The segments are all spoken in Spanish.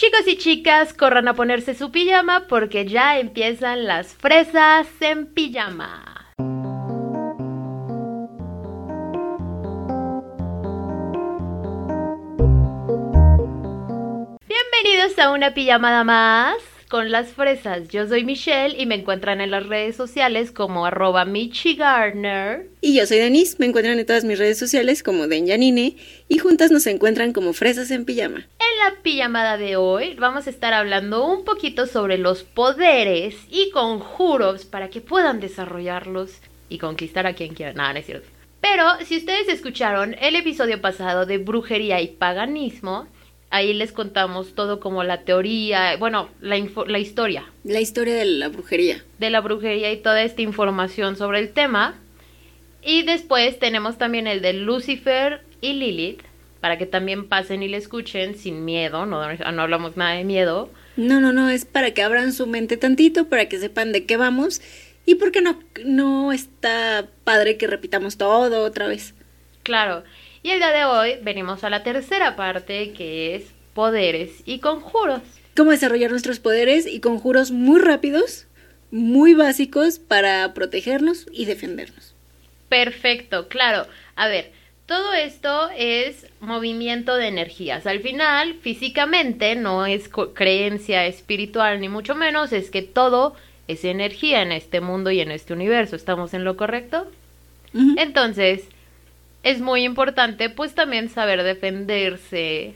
Chicos y chicas, corran a ponerse su pijama porque ya empiezan las fresas en pijama. Bienvenidos a una pijamada más con las fresas. Yo soy Michelle y me encuentran en las redes sociales como arroba michigardner. Y yo soy Denise, me encuentran en todas mis redes sociales como Denjanine y juntas nos encuentran como fresas en pijama. En la pijamada de hoy vamos a estar hablando un poquito sobre los poderes y conjuros para que puedan desarrollarlos y conquistar a quien quieran. Nada, no es cierto. Pero si ustedes escucharon el episodio pasado de brujería y paganismo, ahí les contamos todo como la teoría, bueno, la, info- la historia La historia de la brujería. de la brujería y toda esta información sobre el tema. Y después tenemos también el de Lucifer y Lilith, para que también pasen y le escuchen sin miedo, no, no hablamos nada de miedo. No, no, no, es para que abran su mente tantito, para que sepan de qué vamos y porque no, no está padre que repitamos todo otra vez. Claro. Y el día de hoy venimos a la tercera parte, que es poderes y conjuros. Cómo desarrollar nuestros poderes y conjuros muy rápidos, muy básicos para protegernos y defendernos. Perfecto, claro. A ver, todo esto es movimiento de energías. Al final, físicamente, no es creencia espiritual ni mucho menos, es que todo es energía en este mundo y en este universo. ¿Estamos en lo correcto? Entonces, es muy importante pues también saber defenderse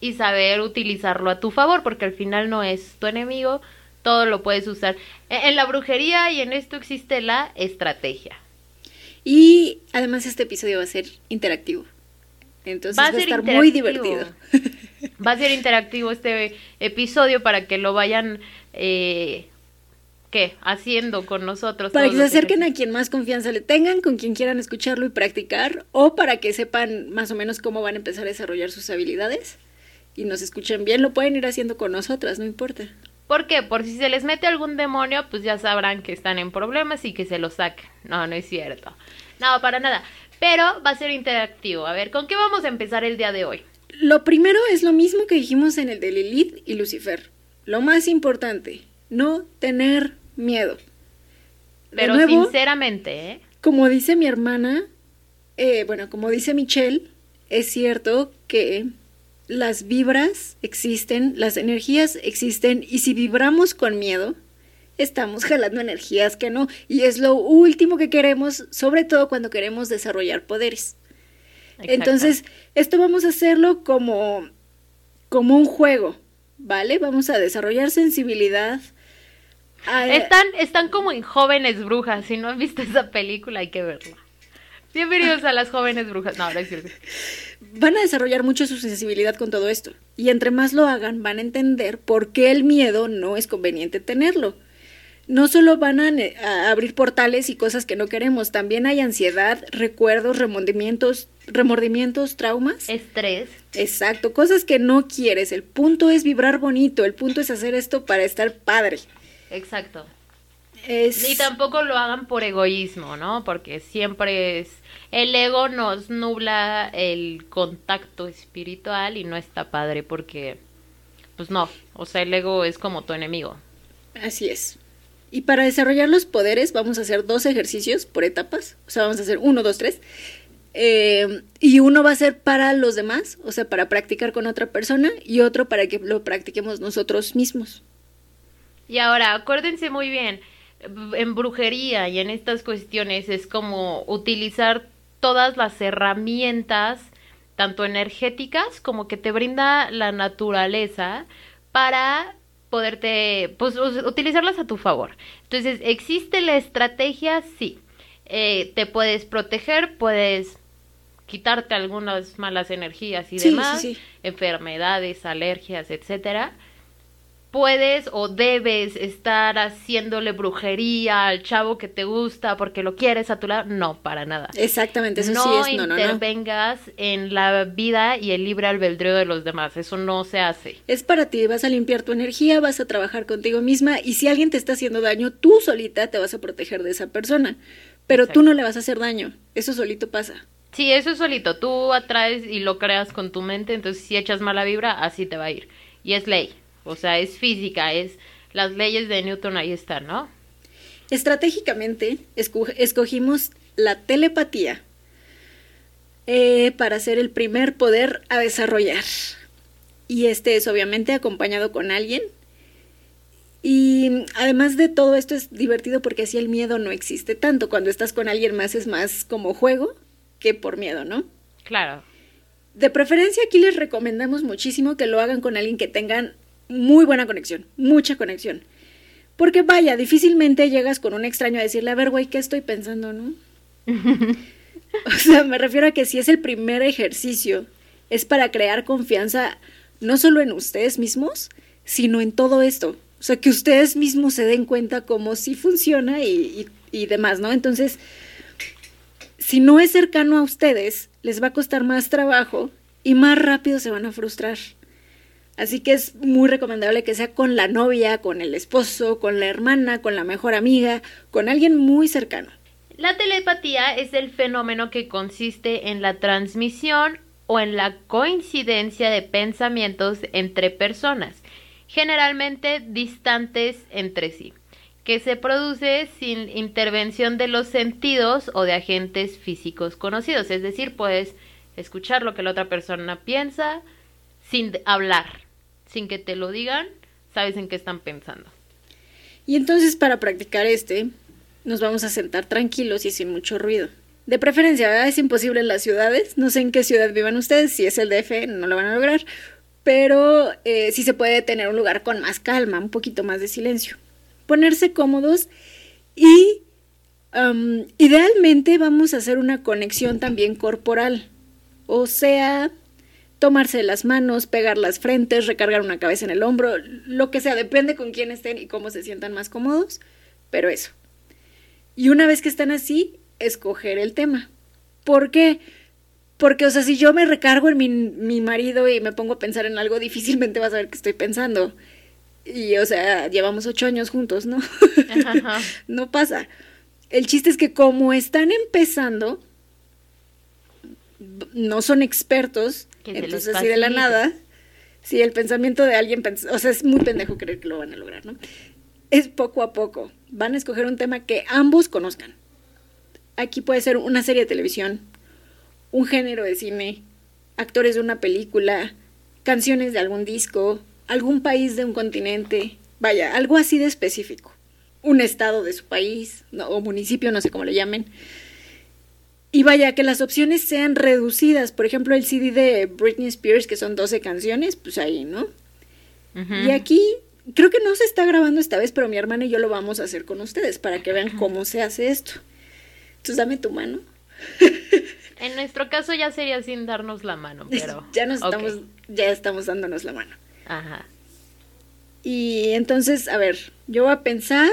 y saber utilizarlo a tu favor, porque al final no es tu enemigo, todo lo puedes usar. E- En la brujería y en esto existe la estrategia. Y además este episodio va a ser interactivo. Entonces va a, estar muy divertido. Va a ser interactivo este episodio para que lo vayan, eh, ¿qué? Haciendo con nosotros. Para que se acerquen a quien más confianza le tengan, con quien quieran escucharlo y practicar, o para que sepan más o menos cómo van a empezar a desarrollar sus habilidades y nos escuchen bien, lo pueden ir haciendo con nosotras, no importa. ¿Por qué? Por si se les mete algún demonio, pues ya sabrán que están en problemas y que se lo saquen. No, no es cierto. No, para nada. Pero va a ser interactivo. A ver, ¿con qué vamos a empezar el día de hoy? Lo primero es lo mismo que dijimos en el de Lilith y Lucifer. Lo más importante, no tener miedo. De Pero nuevo, sinceramente, ¿eh? Como dice mi hermana, eh, bueno, como dice Michelle, es cierto que las vibras existen, las energías existen, y si vibramos con miedo, estamos jalando energías que no, y es lo último que queremos, sobre todo cuando queremos desarrollar poderes. Exacto. Entonces, esto vamos a hacerlo como, como un juego, ¿vale? Vamos a desarrollar sensibilidad. Están, están como en jóvenes brujas. Si no han visto esa película, hay que verla. Bienvenidos a las jóvenes brujas. No, no es cierto. van a desarrollar mucho su sensibilidad con todo esto. Y entre más lo hagan, van a entender por qué el miedo no es conveniente tenerlo. No solo van a, a abrir portales y cosas que no queremos, también hay ansiedad, recuerdos, remordimientos, remordimientos, traumas. Estrés. Exacto, cosas que no quieres. El punto es vibrar bonito, el punto es hacer esto para estar padre. Exacto. Es... Y tampoco lo hagan por egoísmo, ¿no? Porque siempre es... El ego nos nubla el contacto espiritual y no está padre porque... Pues no, o sea, el ego es como tu enemigo. Así es. Y para desarrollar los poderes vamos a hacer dos ejercicios por etapas. O sea, vamos a hacer uno, dos, tres. Eh, y uno va a ser para los demás, o sea, para practicar con otra persona, y otro para que lo practiquemos nosotros mismos. Y ahora, acuérdense muy bien, en brujería y en estas cuestiones es como utilizar todas las herramientas, tanto energéticas como que te brinda la naturaleza, para poderte, pues, utilizarlas a tu favor. Entonces, ¿existe la estrategia? Sí. Eh, te puedes proteger, puedes quitarte algunas malas energías y Sí, demás, sí, sí. enfermedades, alergias, etcétera puedes o debes estar haciéndole brujería al chavo que te gusta porque lo quieres a tu lado. No, para nada. Exactamente, eso no sí es, no, no, no. intervengas en la vida y el libre albedrío de los demás. Eso no se hace. Es para ti, vas a limpiar tu energía, vas a trabajar contigo misma, y si alguien te está haciendo daño, tú solita te vas a proteger de esa persona. Pero Exacto. tú no le vas a hacer daño, eso solito pasa. Sí, eso es solito. Tú atraes y lo creas con tu mente. Entonces, si echas mala vibra, así te va a ir. y es ley, o sea, es física, es las leyes de Newton ahí están, ¿no? Estratégicamente escogimos la telepatía eh, para ser el primer poder a desarrollar. Y este es obviamente acompañado con alguien. Y además de todo esto es divertido porque así el miedo no existe tanto. Cuando estás con alguien más es más como juego que por miedo, ¿no? Claro. De preferencia aquí les recomendamos muchísimo que lo hagan con alguien que tengan muy buena conexión, mucha conexión. Porque vaya, difícilmente llegas con un extraño a decirle, a ver, güey, ¿qué estoy pensando, no? o sea, me refiero a que si es el primer ejercicio, es para crear confianza no solo en ustedes mismos, sino en todo esto. O sea, que ustedes mismos se den cuenta cómo sí funciona y, y, y demás, ¿no? Entonces, si no es cercano a ustedes, les va a costar más trabajo y más rápido se van a frustrar. Así que es muy recomendable que sea con la novia, con el esposo, con la hermana, con la mejor amiga, con alguien muy cercano. La telepatía es el fenómeno que consiste en la transmisión o en la coincidencia de pensamientos entre personas, generalmente distantes entre sí, que se produce sin intervención de los sentidos o de agentes físicos conocidos. Es decir, puedes escuchar lo que la otra persona piensa sin hablar sin que te lo digan, sabes en qué están pensando. Y entonces para practicar este, nos vamos a sentar tranquilos y sin mucho ruido. De preferencia. Es imposible en las ciudades. No sé en qué ciudad vivan ustedes. Si es el DF, no lo van a lograr. Pero eh, sí se puede tener un lugar con más calma, un poquito más de silencio. Ponerse cómodos y idealmente vamos a hacer una conexión también corporal. O sea, tomarse las manos, pegar las frentes, recargar una cabeza en el hombro, lo que sea, depende con quién estén y cómo se sientan más cómodos, pero eso. Y una vez que están así, escoger el tema. ¿Por qué? Porque, o sea, si yo me recargo en mi, mi marido y me pongo a pensar en algo, difícilmente vas a ver qué estoy pensando. Y, o sea, llevamos ocho años juntos, ¿no? no pasa. El chiste es que como están empezando, no son expertos, entonces así de la nada, si el pensamiento de alguien, o sea, es muy pendejo creer que lo van a lograr, ¿no? Es poco a poco. Van a escoger un tema que ambos conozcan. Aquí puede ser una serie de televisión, un género de cine, actores de una película, canciones de algún disco, algún país de un continente, vaya, algo así de específico. Un estado de su país, o municipio, no sé cómo le llamen. Y vaya, que las opciones sean reducidas. Por ejemplo, el CD de Britney Spears, que son 12 canciones, pues ahí, ¿no? Y aquí, creo que no se está grabando esta vez, pero mi hermana y yo lo vamos a hacer con ustedes para que vean cómo se hace esto. Entonces, dame tu mano. En nuestro caso ya sería sin darnos la mano, pero... ya nos estamos, ya estamos dándonos la mano. Ajá. Y entonces, a ver, yo voy a pensar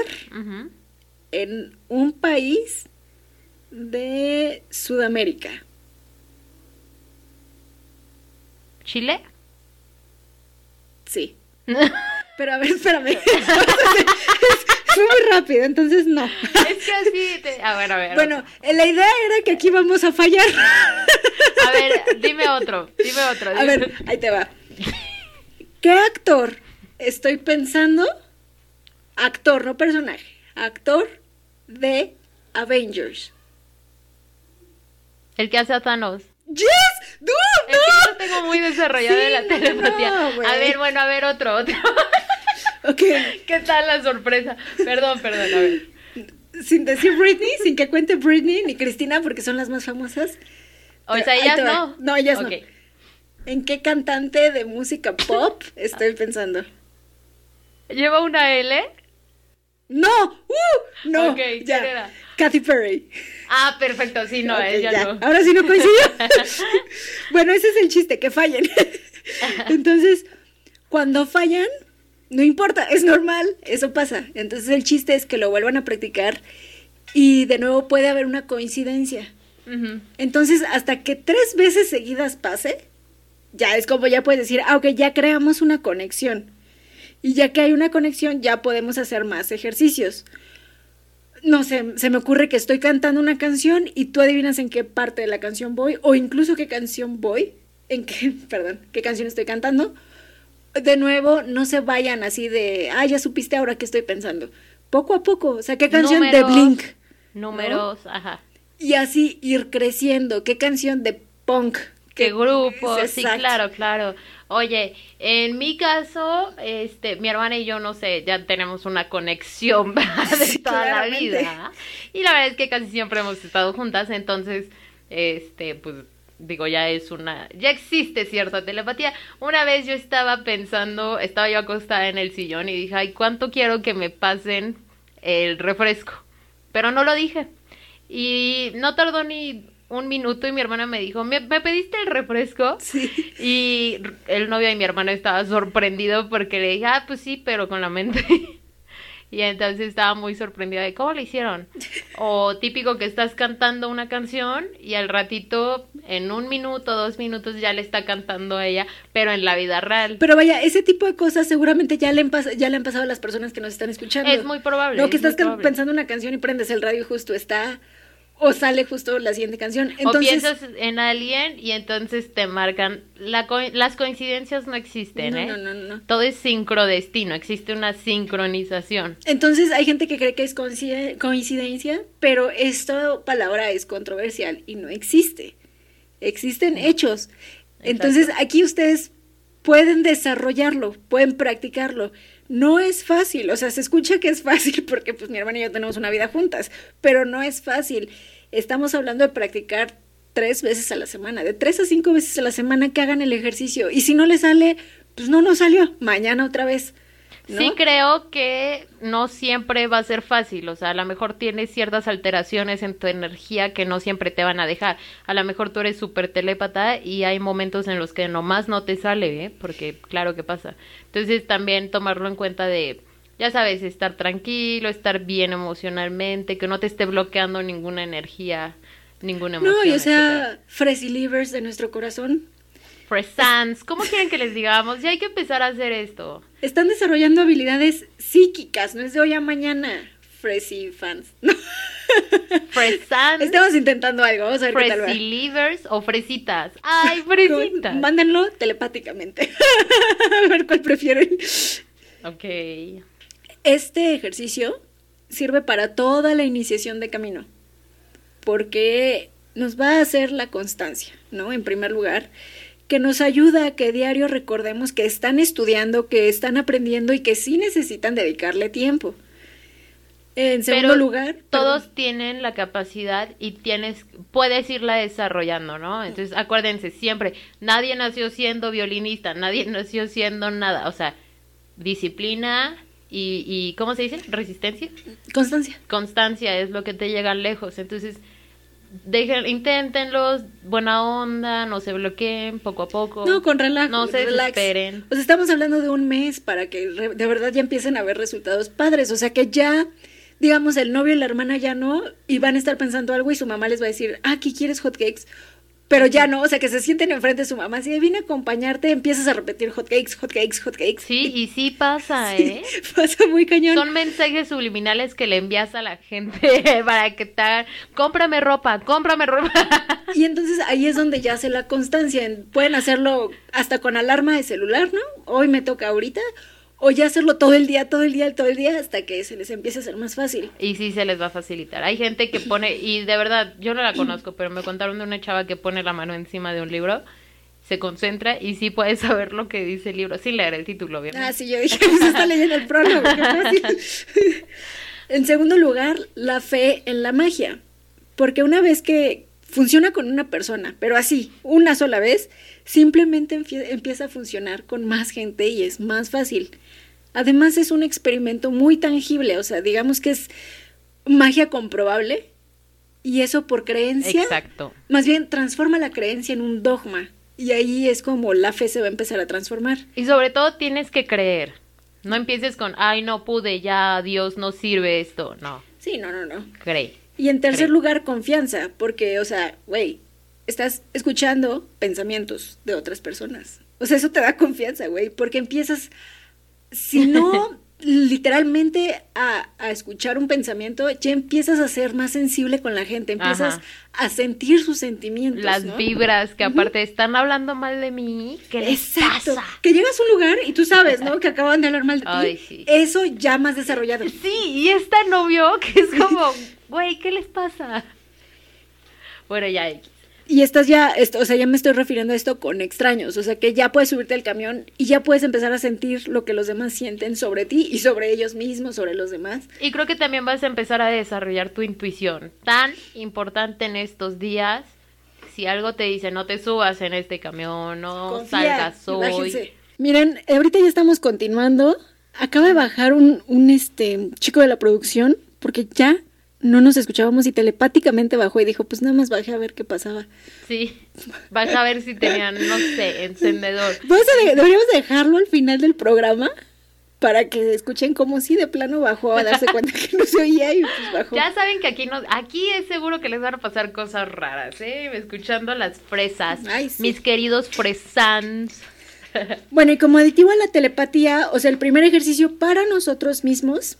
en un país de Sudamérica. ¿Chile? Sí. Pero a ver, espérame. Fue muy rápido, entonces no. Es que así. A ver, a ver. Bueno, la idea era que aquí vamos a fallar. A ver, dime otro. Dime otro. A ver, ahí te va. ¿Qué actor estoy pensando? Actor, no personaje. Actor de Avengers. El que hace a Thanos. ¡Yes! Es que yo tengo muy desarrollado en la telepatía. a ver, bueno, a ver, otro, otro. ok. ¿Qué tal la sorpresa? Perdón, perdón, a ver. Sin decir Britney, sin que cuente Britney ni Cristina, porque son las más famosas. O sea, ellas no. No, ellas no. ¿En qué cantante de música pop estoy pensando? ¿Lleva una L? ¡No! ¡Uh! No. Ok, ya. Era? Kathy Perry. Ah, perfecto, sí, no, ella no. Ahora sí no coincidió. bueno, ese es el chiste, que fallen. Entonces, cuando fallan, no importa, es normal, eso pasa. Entonces el chiste es que lo vuelvan a practicar y de nuevo puede haber una coincidencia. Entonces, hasta que tres veces seguidas pase, ya es como ya puedes decir, ah, ok, ya creamos una conexión. Y ya que hay una conexión, ya podemos hacer más ejercicios no sé, se me ocurre que estoy cantando una canción y tú adivinas en qué parte de la canción voy, o incluso qué canción voy, en qué, perdón, qué canción estoy cantando, de nuevo, no se vayan así de, ah, ya supiste ahora que estoy pensando. Poco a poco, o sea, ¿qué canción de Blink? Números, ajá. Y así ir creciendo. ¿Qué canción de punk? ¿Qué grupo? Sí, claro, claro. Oye, en mi caso, este, mi hermana y yo, no sé, ya tenemos una conexión de Sí, toda la vida. Y la verdad es que casi siempre hemos estado juntas, entonces, este, pues, digo, ya es una, ya existe cierta telepatía. Una vez yo estaba pensando, estaba yo acostada en el sillón y dije, ay, ¿cuánto quiero que me pasen el refresco? Pero no lo dije. Y no tardó ni un minuto y mi hermana me dijo, ¿me, me pediste el refresco? Sí. Y el novio de mi hermana estaba sorprendido porque le dije, ah, pues sí, pero con la mente. Y entonces estaba muy sorprendida de cómo lo hicieron. O típico que estás cantando una canción y al ratito, en un minuto, dos minutos, ya le está cantando a ella, pero en la vida real. Pero vaya, ese tipo de cosas seguramente ya le, han ya le han pasado a las personas que nos están escuchando. Es muy probable. No, que es estás pensando una canción y prendes el radio y justo está, o sale justo la siguiente canción. o piensas en alguien y entonces te marcan. La co- las coincidencias no existen, no, ¿eh? no, no, no. Todo es sincrodestino, existe una sincronización. Entonces hay gente que cree que es coincide- coincidencia, pero esta palabra es controversial y no existe. Existen hechos. Entonces aquí ustedes pueden desarrollarlo, pueden practicarlo. No es fácil, o sea, se escucha que es fácil porque pues mi hermana y yo tenemos una vida juntas, pero no es fácil. Estamos hablando de practicar tres veces a la semana, de tres a cinco veces a la semana que hagan el ejercicio. Y si no les sale, pues no nos salió, mañana otra vez. ¿No? Sí creo que no siempre va a ser fácil, o sea, a lo mejor tienes ciertas alteraciones en tu energía que no siempre te van a dejar. A lo mejor tú eres súper telépata y hay momentos en los que nomás no te sale, ¿eh? Porque claro que pasa. Entonces también tomarlo en cuenta de, ya sabes, estar tranquilo, estar bien emocionalmente, que no te esté bloqueando ninguna energía, ninguna emoción. No, y o sea, Fresi Livers de nuestro corazón Presents, ¿cómo quieren que les digamos? Ya hay que empezar a hacer esto. están desarrollando habilidades psíquicas, no es de hoy a mañana. Fresi fans. No. Presents. Estamos intentando algo, vamos a ver qué tal va. Fresilivers o fresitas. Ay, fresitas. Mándenlo telepáticamente. a ver cuál prefieren. Ok. Este ejercicio sirve para toda la iniciación de camino, porque nos va a hacer la constancia, ¿no? En primer lugar, que nos ayuda a que diario recordemos que están estudiando, que están aprendiendo y que sí necesitan dedicarle tiempo. En segundo Pero lugar, Todos perdón. tienen la capacidad y tienes, puedes irla desarrollando, ¿no? Entonces, acuérdense siempre, nadie nació siendo violinista, nadie nació siendo nada, o sea, disciplina y, y ¿cómo se dice? Resistencia. constancia. Constancia es lo que te llega lejos. Entonces, dejen, inténtenlos, buena onda, no se bloqueen, poco a poco. No, con relajo. No se relax. desesperen. O sea, estamos hablando de un mes para que re- de verdad ya empiecen a ver resultados padres. O sea, que ya, digamos, el novio y la hermana ya no, y van a estar pensando algo y su mamá les va a decir, ah, ¿qué quieres hotcakes? Pero ya no, o sea, que se sienten enfrente de su mamá. Si viene a acompañarte, empiezas a repetir hotcakes, hotcakes, hotcakes. Sí, y sí pasa, Sí, ¿eh? Pasa muy cañón. Son mensajes subliminales que le envías a la gente para que te hagan, cómprame ropa, cómprame ropa. Y entonces ahí es donde ya hace la constancia. En- Pueden hacerlo hasta con alarma de celular, ¿no? Hoy me toca ahorita. O ya hacerlo todo el día, todo el día, todo el día, hasta que se les empiece a hacer más fácil. Y sí se les va a facilitar. Hay gente que pone, y de verdad, yo no la conozco, pero me contaron de una chava que pone la mano encima de un libro, se concentra y sí puede saber lo que dice el libro, sin leer el título, obviamente. Ah, sí, yo dije, pues está leyendo el prólogo, qué fácil. en segundo lugar, la fe en la magia. Porque una vez que funciona con una persona, pero así, una sola vez, simplemente empieza a funcionar con más gente y es más fácil. Además es un experimento muy tangible, o sea, digamos que es magia comprobable y eso por creencia, Exacto. más bien transforma la creencia en un dogma y ahí es como la fe se va a empezar a transformar. Y sobre todo tienes que creer. No empieces con, ay, no pude, ya, Dios, no sirve esto. No, Sí, no, no, no. cree. Y en tercer lugar, confianza, porque, o sea, güey, estás escuchando pensamientos de otras personas. O sea, eso te da confianza, güey, porque empiezas, si no, literalmente a, a escuchar un pensamiento, ya empiezas a ser más sensible con la gente, empiezas Ajá. a sentir sus sentimientos. Las ¿no? vibras que aparte están hablando mal de mí. ¿Qué les Exacto. pasa? Que llegas a un lugar y tú sabes, ¿no? Que acaban de hablar mal de ti. Sí. Eso ya más desarrollado. Sí, y es tan obvio que es como, güey, ¿qué les pasa? Bueno, ya. Y estás ya, esto, o sea, ya me estoy refiriendo a esto con extraños, o sea, que ya puedes subirte al camión y ya puedes empezar a sentir lo que los demás sienten sobre ti y sobre ellos mismos, sobre los demás. Y creo que también vas a empezar a desarrollar tu intuición. Tan importante en estos días. Si algo te dice, no te subas en este camión, no Confía, salgas hoy. Miren, ahorita ya estamos continuando. Acaba de bajar un, un este chico de la producción porque ya no nos escuchábamos y telepáticamente bajó y dijo, pues nada más bajé a ver qué pasaba. Sí, vas a ver si tenían, no sé, encendedor. Vamos a de- deberíamos dejarlo al final del programa para que escuchen cómo sí de plano bajó a darse cuenta que no se oía y pues bajó. Ya saben que aquí no, aquí es seguro que les van a pasar cosas raras, ¿eh? Escuchando las fresas, Ay, sí. mis queridos fresans. Bueno, y como aditivo a la telepatía, o sea, el primer ejercicio para nosotros mismos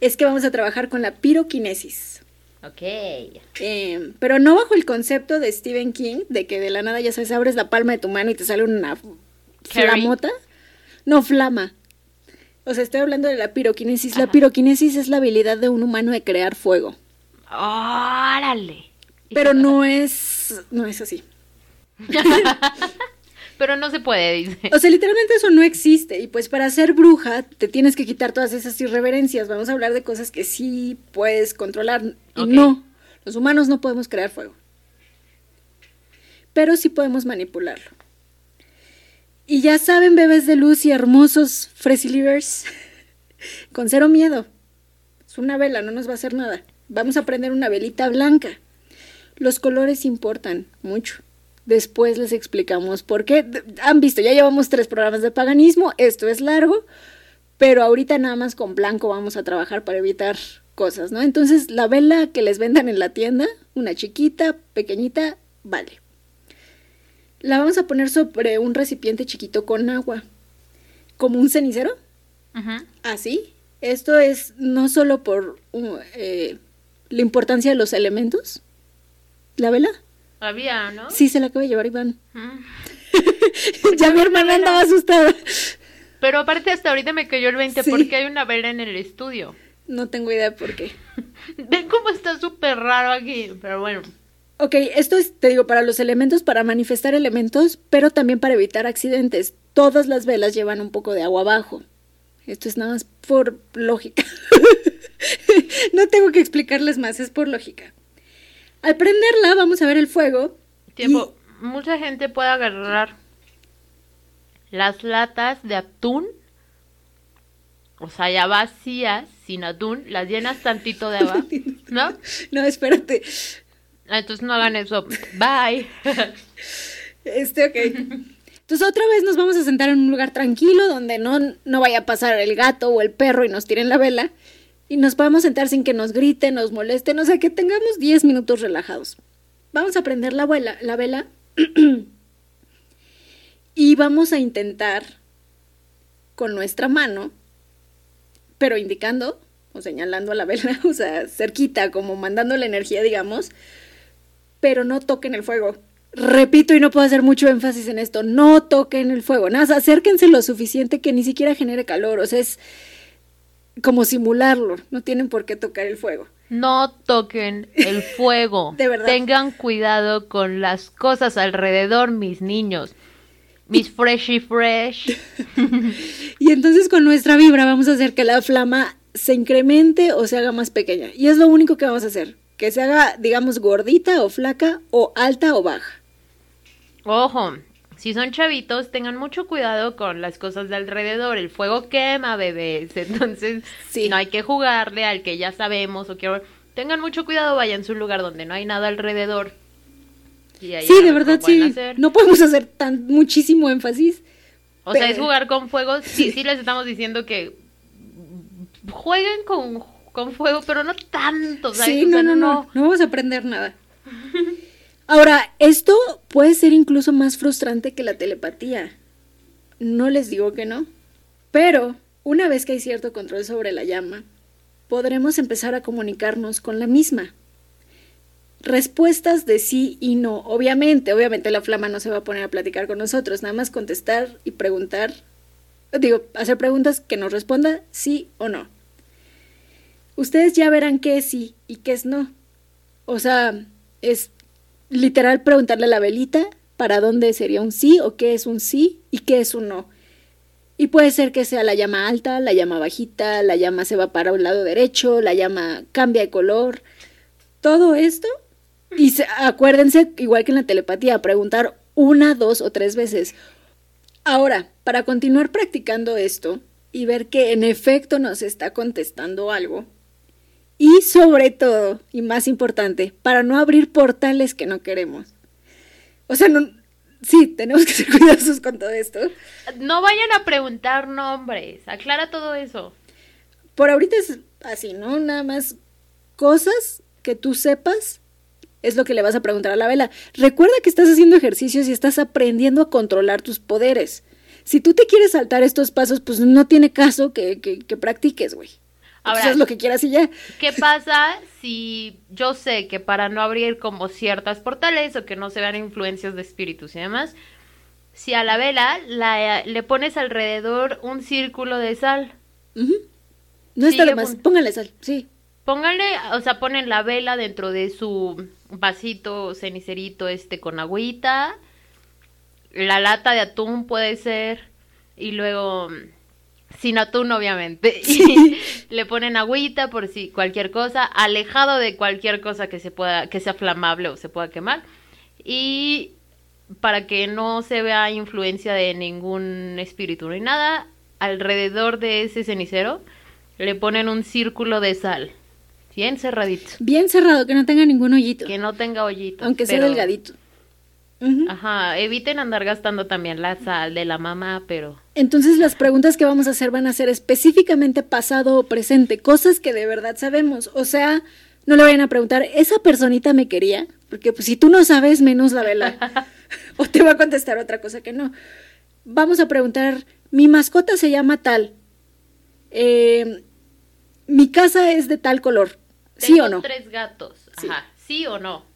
es que vamos a trabajar con la piroquinesis. Ok. Eh, pero no bajo el concepto de Stephen King, de que de la nada, ya sabes, abres la palma de tu mano y te sale una Carrie. flamota. No, flama. O sea, estoy hablando de la piroquinesis. La piroquinesis es la habilidad de un humano de crear fuego. Órale. Pero no es, no es así. Pero no se puede, dice. O sea, literalmente eso no existe. Y pues para ser bruja te tienes que quitar todas esas irreverencias. Vamos a hablar de cosas que sí puedes controlar. Y no, los humanos no podemos crear fuego. Pero sí podemos manipularlo. Y ya saben, bebés de luz y hermosos Fresilivers, con cero miedo. Es una vela, no nos va a hacer nada. Vamos a prender una velita blanca. Los colores importan mucho. Después les explicamos por qué. Han visto, ya llevamos tres programas de paganismo, esto es largo, pero ahorita nada más con blanco vamos a trabajar para evitar cosas, ¿no? Entonces, la vela que les vendan en la tienda, una chiquita, pequeñita, vale. La vamos a poner sobre un recipiente chiquito con agua, como un cenicero, Ujú. así. Esto es no solo por uh, eh, la importancia de los elementos, la vela. Había, ¿no? Sí, se la acaba de llevar Iván. Mm. ya mi hermana andaba asustada. Pero aparte hasta ahorita me cayó el 20 Sí. porque hay una vela en el estudio. No tengo idea por qué. Ven cómo está súper raro aquí, pero bueno. Ok, esto es, te digo, para los elementos, para manifestar elementos, pero también para evitar accidentes. Todas las velas llevan un poco de agua abajo. Esto es nada más por lógica. no tengo que explicarles más, es por lógica. Al prenderla, vamos a ver el fuego. Tiempo. Mucha gente puede agarrar las latas de atún. O sea, ya vacías, sin atún, las llenas tantito de agua, ¿no? No, espérate. Entonces no hagan eso. Bye. Este, ok. Entonces otra vez nos vamos a sentar en un lugar tranquilo donde no, no vaya a pasar el gato o el perro y nos tiren la vela. Y nos podemos sentar sin que nos griten, nos molesten, o sea, que tengamos 10 minutos relajados. Vamos a prender la, vela, la vela y vamos a intentar con nuestra mano, pero indicando o señalando a la vela, o sea, cerquita, como mandando la energía, digamos, pero no toquen el fuego. Repito y no puedo hacer mucho énfasis en esto, no toquen el fuego, nada, acérquense lo suficiente que ni siquiera genere calor, o sea, es como simularlo, no tienen por qué tocar el fuego. No toquen el fuego. De verdad. Tengan cuidado con las cosas alrededor, mis niños. Mis freshy fresh. Y entonces con nuestra vibra vamos a hacer que la flama se incremente o se haga más pequeña. Y es lo único que vamos a hacer, que se haga, digamos, gordita o flaca o alta o baja. Ojo, si son chavitos, tengan mucho cuidado con las cosas de alrededor. El fuego quema, bebés. Entonces, Sí. no hay que jugarle al que ya sabemos o que... Tengan mucho cuidado, vayan a un lugar donde no hay nada alrededor. Y ahí Sí, de ver verdad sí. hacer. No podemos hacer tan muchísimo énfasis. O sea, es jugar con fuego. Sí, sí les estamos diciendo que jueguen con, con fuego, pero no tanto. ¿sabes? Sí, O sea, no, no, no, no vamos a aprender nada. Ahora, esto puede ser incluso más frustrante que la telepatía. No les digo que no. Pero una vez que hay cierto control sobre la llama, podremos empezar a comunicarnos con la misma. Respuestas de sí y no. Obviamente, obviamente la flama no se va a poner a platicar con nosotros, nada más contestar y preguntar, digo, hacer preguntas que nos responda sí o no. Ustedes ya verán qué es sí y qué es no. O sea, es literal preguntarle a la velita para dónde sería un sí o qué es un sí y qué es un no. Y puede ser que sea la llama alta, la llama bajita, la llama se va para un lado derecho, la llama cambia de color. Todo esto. Y acuérdense, igual que en la telepatía, preguntar una, dos o tres veces. Ahora, para continuar practicando esto y ver que en efecto nos está contestando algo, y sobre todo, y más importante, para no abrir portales que no queremos. O sea, no, sí, tenemos que ser cuidadosos con todo esto. No vayan a preguntar nombres, aclara todo eso. Por ahorita es así, ¿no? Nada más cosas que tú sepas es lo que le vas a preguntar a la vela. Recuerda que estás haciendo ejercicios y estás aprendiendo a controlar tus poderes. Si tú te quieres saltar estos pasos, pues no tiene caso que, que, que practiques, güey. Ahora, lo que quieras y ya. ¿Qué pasa si yo sé que para no abrir como ciertas portales o que no se vean influencias de espíritus y demás, si a la vela la, le pones alrededor un círculo de sal? No está de más, póngale sal, sí. Póngale, o sea, ponen la vela dentro de su vasito cenicerito este con agüita, la lata de atún puede ser, y luego sin atún obviamente. Y le ponen agüita por si cualquier cosa alejado de cualquier cosa que se pueda que sea flamable o se pueda quemar. Y para que no se vea influencia de ningún espíritu ni nada alrededor de ese cenicero le ponen un círculo de sal bien cerradito. Bien cerrado que no tenga ningún hoyito. Que no tenga hoyito aunque sea delgadito Ajá, eviten andar gastando también la sal de la mamá, pero... Entonces las preguntas que vamos a hacer van a ser específicamente pasado o presente, cosas que de verdad sabemos. O sea, no le vayan a preguntar, ¿esa personita me quería? Porque pues si tú no sabes, menos la vela. o te va a contestar otra cosa que no. Vamos a preguntar, mi mascota se llama tal. Eh, mi casa es de tal color. ¿Sí o no? tres gatos. Ajá, ¿sí o no?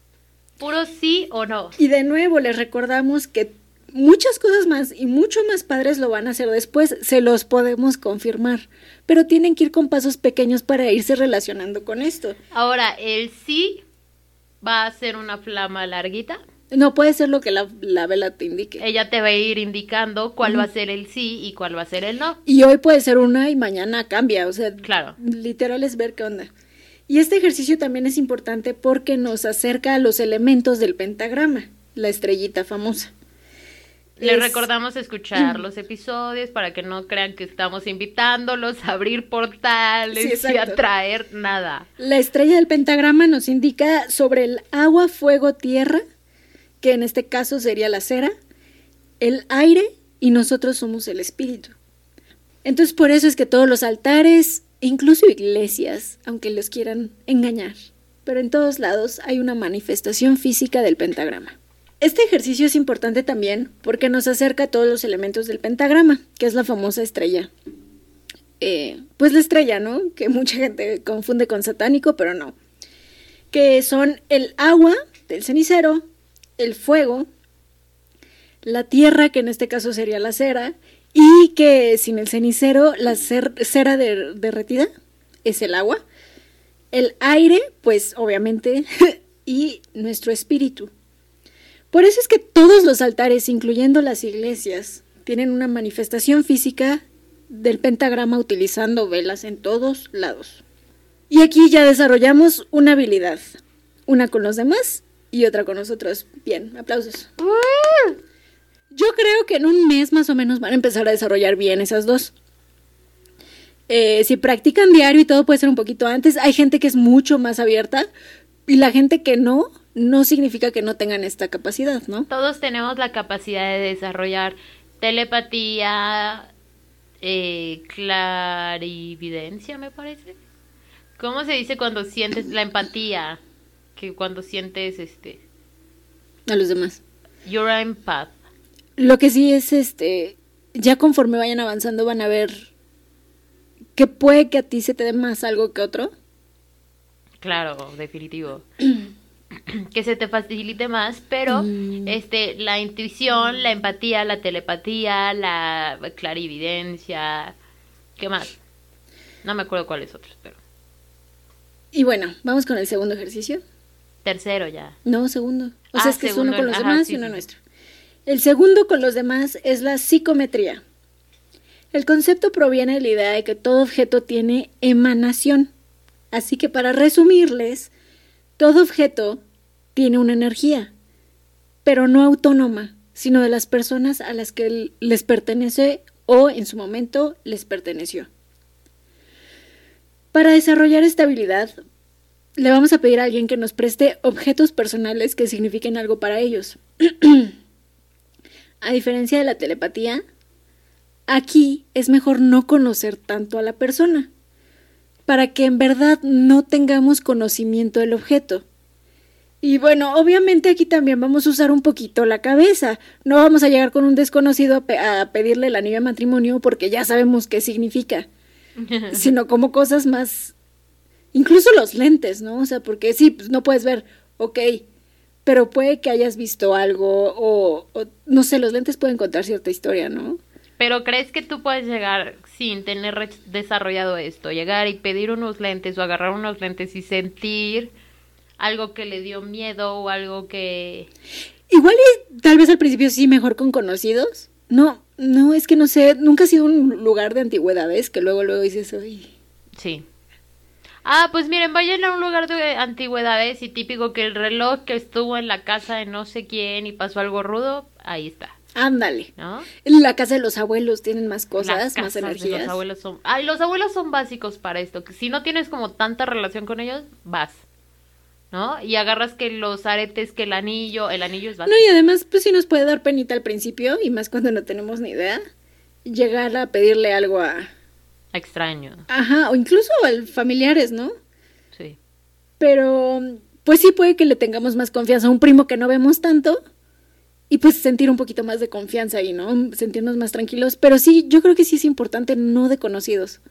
Puro sí o no. Y de nuevo les recordamos que muchas cosas más y mucho más padres lo van a hacer después, se los podemos confirmar, pero tienen que ir con pasos pequeños para irse relacionando con esto. Ahora, el sí va a ser una flama larguita. No puede ser lo que la, vela te indique. Ella te va a ir indicando cuál va a ser el sí y cuál va a ser el no. Y hoy puede ser una y mañana cambia, o sea, claro. literal es ver qué onda. Y este ejercicio también es importante porque nos acerca a los elementos del pentagrama, la estrellita famosa. Les recordamos escuchar los episodios para que no crean que estamos invitándolos a abrir portales y a traer nada. La estrella del pentagrama nos indica sobre el agua, fuego, tierra, que en este caso sería la cera, el aire y nosotros somos el espíritu. Entonces por eso es que todos los altares incluso iglesias, aunque los quieran engañar. Pero en todos lados hay una manifestación física del pentagrama. Este ejercicio es importante también porque nos acerca a todos los elementos del pentagrama, que es la famosa estrella. Eh, pues la estrella, ¿no? Que mucha gente confunde con satánico, pero no. Que son el agua del cenicero, el fuego, la tierra, que en este caso sería la cera, y que sin el cenicero la cera derretida es el agua, el aire, pues obviamente, y nuestro espíritu. Por eso es que todos los altares, incluyendo las iglesias, tienen una manifestación física del pentagrama utilizando velas en todos lados. Y aquí ya desarrollamos una habilidad, una con los demás y otra con nosotros. Bien, aplausos. Yo creo que en un mes más o menos van a empezar a desarrollar bien esas dos. Eh, si practican diario y todo puede ser un poquito antes, hay gente que es mucho más abierta y la gente que no, no significa que no tengan esta capacidad, ¿no? Todos tenemos la capacidad de desarrollar telepatía, eh, clarividencia, me parece. ¿Cómo se dice cuando sientes la empatía? Que cuando sientes este... A los demás. You're empath. Lo que sí es, este, ya conforme vayan avanzando van a ver que puede que a ti se te dé más algo que otro. Claro, definitivo. que se te facilite más, pero Mm. este la intuición, la empatía, la telepatía, la clarividencia, ¿qué más? No me acuerdo cuáles otros, pero Y bueno, vamos con el segundo ejercicio. tercero ya. No, segundo. O Ah, sea, es que es uno con los ajá, demás sí, y uno sí. nuestro. El segundo con los demás es la psicometría. El concepto proviene de la idea de que todo objeto tiene emanación. Así que para resumirles, todo objeto tiene una energía, pero no autónoma, sino de las personas a las que les pertenece o en su momento les perteneció. Para desarrollar esta habilidad, le vamos a pedir a alguien que nos preste objetos personales que signifiquen algo para ellos. a diferencia de la telepatía, aquí es mejor no conocer tanto a la persona, para que en verdad no tengamos conocimiento del objeto. Y bueno, obviamente aquí también vamos a usar un poquito la cabeza. No vamos a llegar con un desconocido a, pe- a pedirle el anillo de matrimonio porque ya sabemos qué significa, sino como cosas más Incluso los lentes, ¿no? O sea, porque sí, pues no puedes ver, ok, pero puede que hayas visto algo o, o, no sé, los lentes pueden contar cierta historia, ¿no? Pero crees que tú puedes llegar sin tener desarrollado esto, llegar y pedir unos lentes o agarrar unos lentes y sentir algo que le dio miedo o algo que Igual y tal vez al principio sí mejor con conocidos. No, no, es que no sé, nunca ha sido un lugar de antigüedades que luego luego dices, uy, Sí. Ah, pues miren, vayan a un lugar de antigüedades y típico que el reloj que estuvo en la casa de no sé quién y pasó algo rudo, ahí está, ándale. ¿no? En la casa de los abuelos tienen más Las cosas, más de energías. Los abuelos son, ay, los abuelos son básicos para esto, que si no tienes como tanta relación con ellos, vas, ¿no? Y agarras que los aretes, que el anillo, el anillo es No, básico. y además, pues sí nos puede dar penita al principio, y más cuando no tenemos ni idea, llegar a pedirle algo a... Extraño, Ajá, o incluso a familiares, ¿no? sí. Pero, pues sí puede que le tengamos más confianza a un primo que no vemos tanto y pues sentir un poquito más de confianza ahí, ¿no? Sentirnos más tranquilos. Pero sí, yo creo que sí es importante no de conocidos.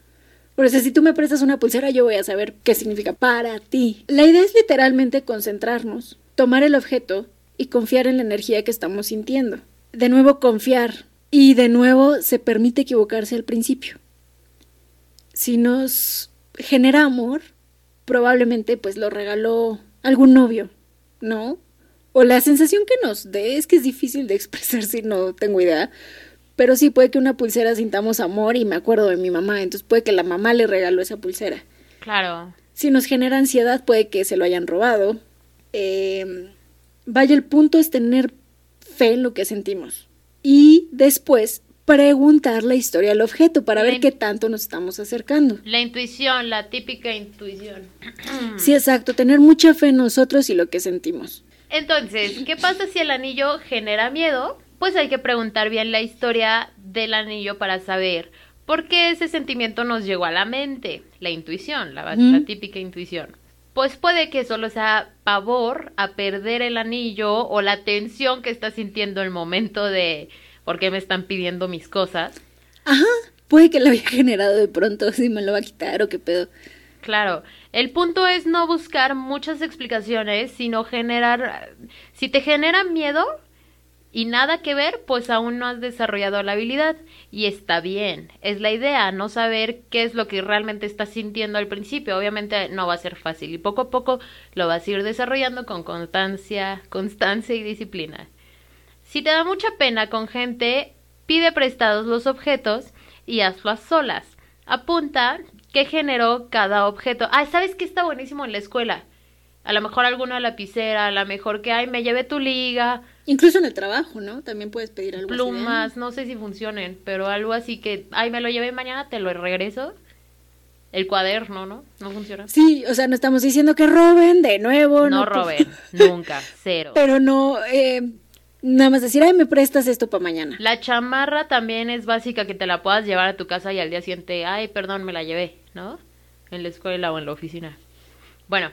Por eso, si tú me prestas una pulsera, yo voy a saber qué significa para ti. La idea es literalmente concentrarnos, tomar el objeto y confiar en la energía que estamos sintiendo. De nuevo, confiar. Y de nuevo, se permite equivocarse al principio. Si nos genera amor, probablemente pues lo regaló algún novio, ¿no? O la sensación que nos dé es que es difícil de expresar si no tengo idea. Pero sí puede que una pulsera sintamos amor y me acuerdo de mi mamá, entonces puede que la mamá le regaló esa pulsera. Claro, Si nos genera ansiedad puede que se lo hayan robado. Eh, vaya, el punto es tener fe en lo que sentimos. Y después preguntar la historia del objeto para ver qué tanto nos estamos acercando. la intuición, la típica intuición. Sí, exacto, tener mucha fe en nosotros y lo que sentimos. Entonces, ¿qué pasa si el anillo genera miedo? Pues hay que preguntar bien la historia del anillo para saber por qué ese sentimiento nos llegó a la mente. La intuición, la, Ujú. la típica intuición. Pues puede que solo sea pavor a perder el anillo o la tensión que está sintiendo el momento de por qué me están pidiendo mis cosas. Ajá, puede que lo haya generado de pronto, si me lo va a quitar o qué pedo. Claro, el punto es no buscar muchas explicaciones, sino generar, si te genera miedo y nada que ver, pues aún no has desarrollado la habilidad y está bien. Es la idea, no saber qué es lo que realmente estás sintiendo al principio. Obviamente no va a ser fácil y poco a poco lo vas a ir desarrollando con constancia, constancia y disciplina. Si te da mucha pena con gente, pide prestados los objetos y hazlo a solas. Apunta qué generó cada objeto. Ah, ¿sabes qué está buenísimo en la escuela? A lo mejor alguna lapicera, a lo mejor que, ay, me llevé tu liga, Incluso en el trabajo, ¿no? También puedes pedir algo así de, plumas, no sé si funcionen, pero algo así que, ay, me lo llevé mañana, te lo regreso. El cuaderno, ¿no? No funciona. Sí, o sea, no estamos diciendo que roben de nuevo. No pues- roben, nunca, cero. Pero no, eh, nada más decir, ay, me prestas esto para mañana. La chamarra también es básica que te la puedas llevar a tu casa y al día siguiente, ay, perdón, me la llevé, ¿no? En la escuela o en la oficina. Bueno,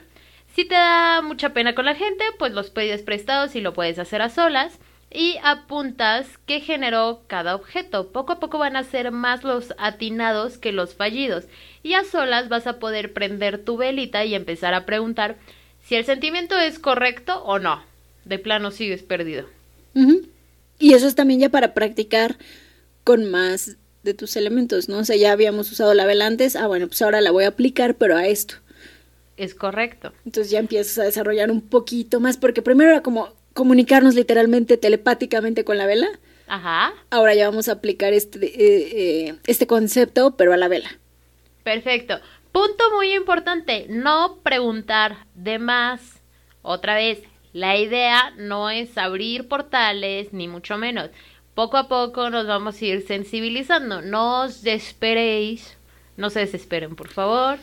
si te da mucha pena con la gente, pues los pides prestados y lo puedes hacer a solas. y apuntas qué generó cada objeto. Poco a poco van a ser más los atinados que los fallidos. Y a solas vas a poder prender tu velita y empezar a preguntar si el sentimiento es correcto o no. De plano sigues perdido. Y eso es también ya para practicar con más de tus elementos, ¿no? O sea, ya habíamos usado la vela antes, ah, bueno, pues ahora la voy a aplicar, pero a esto. Es correcto. Entonces ya empiezas a desarrollar un poquito más, porque primero era como comunicarnos literalmente telepáticamente con la vela. Ajá. Ahora ya vamos a aplicar este, eh, eh, este concepto, pero a la vela. Perfecto. Punto muy importante, no preguntar de más. Otra vez, la idea no es abrir portales, ni mucho menos. Poco a poco nos vamos a ir sensibilizando. No os desesperéis, no se desesperen, por favor.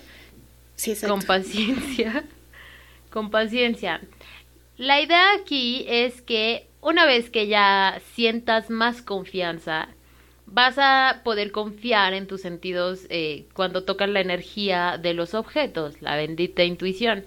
Sí, Con paciencia. Con paciencia. La idea aquí es que una vez que ya sientas más confianza, vas a poder confiar en tus sentidos eh, cuando tocan la energía de los objetos, la bendita intuición,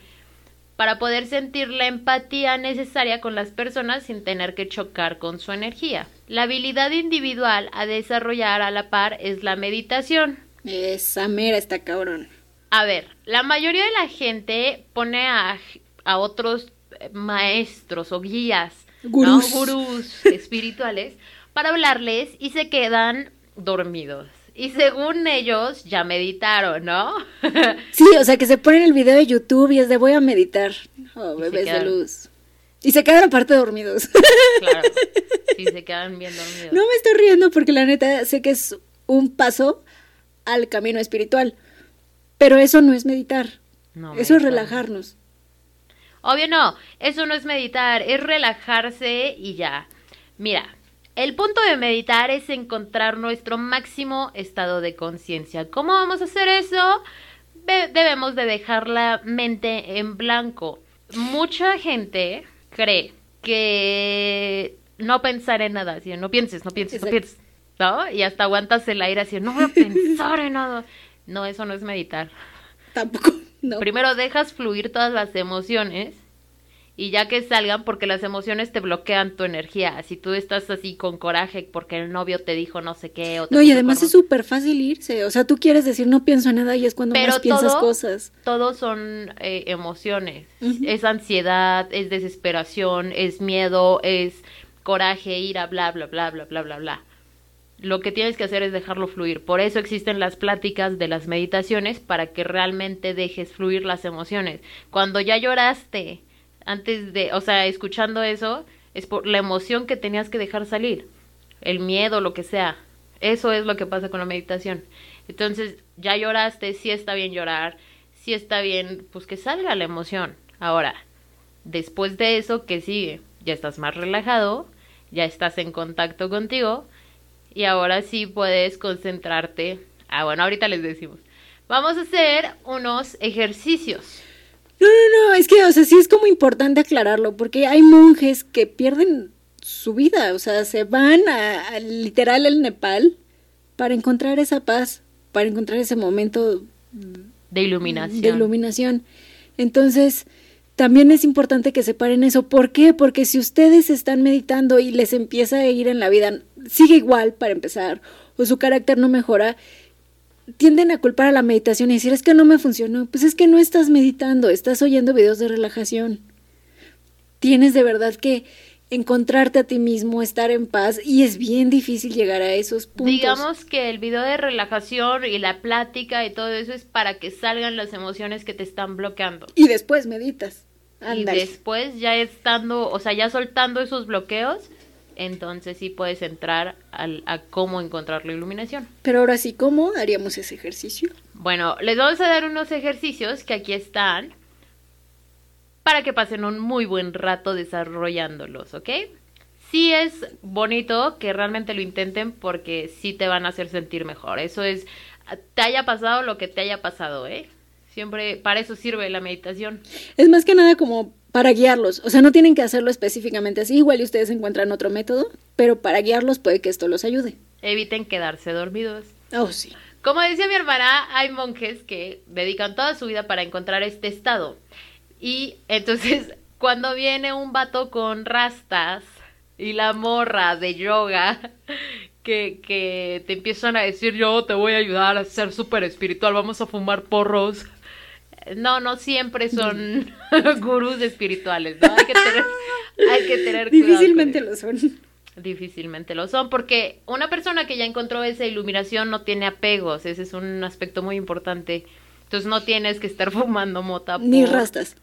para poder sentir la empatía necesaria con las personas sin tener que chocar con su energía. La habilidad individual a desarrollar a la par es la meditación. Esa mera está cabrón. A ver, la mayoría de la gente pone a, a otros maestros o guías, gurús, gurús espirituales, para hablarles y se quedan dormidos. Y según ellos, ya meditaron, ¿no? sí, o sea, que se ponen el video de YouTube y es de voy a meditar. Oh, bebés de luz. Y se quedan aparte dormidos. claro. Sí, se quedan bien dormidos. No me estoy riendo porque la neta sé que es un paso al camino espiritual. Pero eso no es meditar. No, eso es relajarnos. Obvio no, eso no es meditar, es relajarse y ya. Mira, el punto de meditar es encontrar nuestro máximo estado de conciencia. ¿Cómo vamos a hacer eso? debemos de dejar la mente en blanco. Mucha gente cree que no pensar en nada, así, no pienses, no pienses, no pienses, ¿no? Y hasta aguantas el aire así, no voy a pensar en nada. No, eso no es meditar. Tampoco. Primero dejas fluir todas las emociones y ya que salgan, porque las emociones te bloquean tu energía. Si tú estás así con coraje porque el novio te dijo no sé qué. no, y además es súper fácil irse. O sea, tú quieres decir no pienso en nada y es cuando más piensas cosas. Todos son eh, emociones. Es ansiedad, es desesperación, es miedo, es coraje, ira, bla, bla, bla, bla, bla, bla, bla lo que tienes que hacer es dejarlo fluir. Por eso existen las pláticas de las meditaciones para que realmente dejes fluir las emociones. Cuando ya lloraste, antes de, o sea, escuchando eso, es por la emoción que tenías que dejar salir, el miedo, lo que sea. Eso es lo que pasa con la meditación. Entonces, ya lloraste, sí está bien llorar, sí está bien, pues que salga la emoción. Ahora, después de eso, ¿qué sigue? Ya estás más relajado, ya estás en contacto contigo, y ahora sí puedes concentrarte. Ah, bueno, ahorita les decimos. Vamos a hacer unos ejercicios. No, no, no, es que, o sea, sí es como importante aclararlo, porque hay monjes que pierden su vida, o sea, se van a, literal al Nepal para encontrar esa paz, para encontrar ese momento de iluminación. De iluminación. Entonces, también es importante que separen eso. ¿Por qué? Porque si ustedes están meditando y les empieza a ir en la vida, sigue igual para empezar, o su carácter no mejora, tienden a culpar a la meditación y decir es que no me funcionó. Pues es que no estás meditando, estás oyendo videos de relajación. Tienes de verdad que encontrarte a ti mismo, estar en paz y es bien difícil llegar a esos puntos. Digamos que el video de relajación y la plática y todo eso es para que salgan las emociones que te están bloqueando. Y después meditas. Y después ya estando, o sea, ya soltando esos bloqueos, entonces sí puedes entrar al, a cómo encontrar la iluminación. Pero ahora sí, ¿cómo haríamos ese ejercicio? Bueno, les vamos a dar unos ejercicios que aquí están para que pasen un muy buen rato desarrollándolos, ¿ok? Sí es bonito que realmente lo intenten porque sí te van a hacer sentir mejor. Eso es, te haya pasado lo que te haya pasado, ¿eh? Siempre para eso sirve la meditación. Es más que nada como para guiarlos. O sea, no tienen que hacerlo específicamente así, igual y ustedes encuentran otro método, pero para guiarlos puede que esto los ayude. Eviten quedarse dormidos. Oh, sí. Como decía mi hermana, hay monjes que dedican toda su vida para encontrar este estado. Y entonces, cuando viene un vato con rastas y la morra de yoga que, que te empiezan a decir yo te voy a ayudar a ser súper espiritual, vamos a fumar porros. No, no siempre son gurús espirituales, ¿no? Hay que tener, hay que tener cuidado Difícilmente con lo son. Difícilmente lo son, porque una persona que ya encontró esa iluminación no tiene apegos, ese es un aspecto muy importante. Entonces no tienes que estar fumando mota. Ni rastas.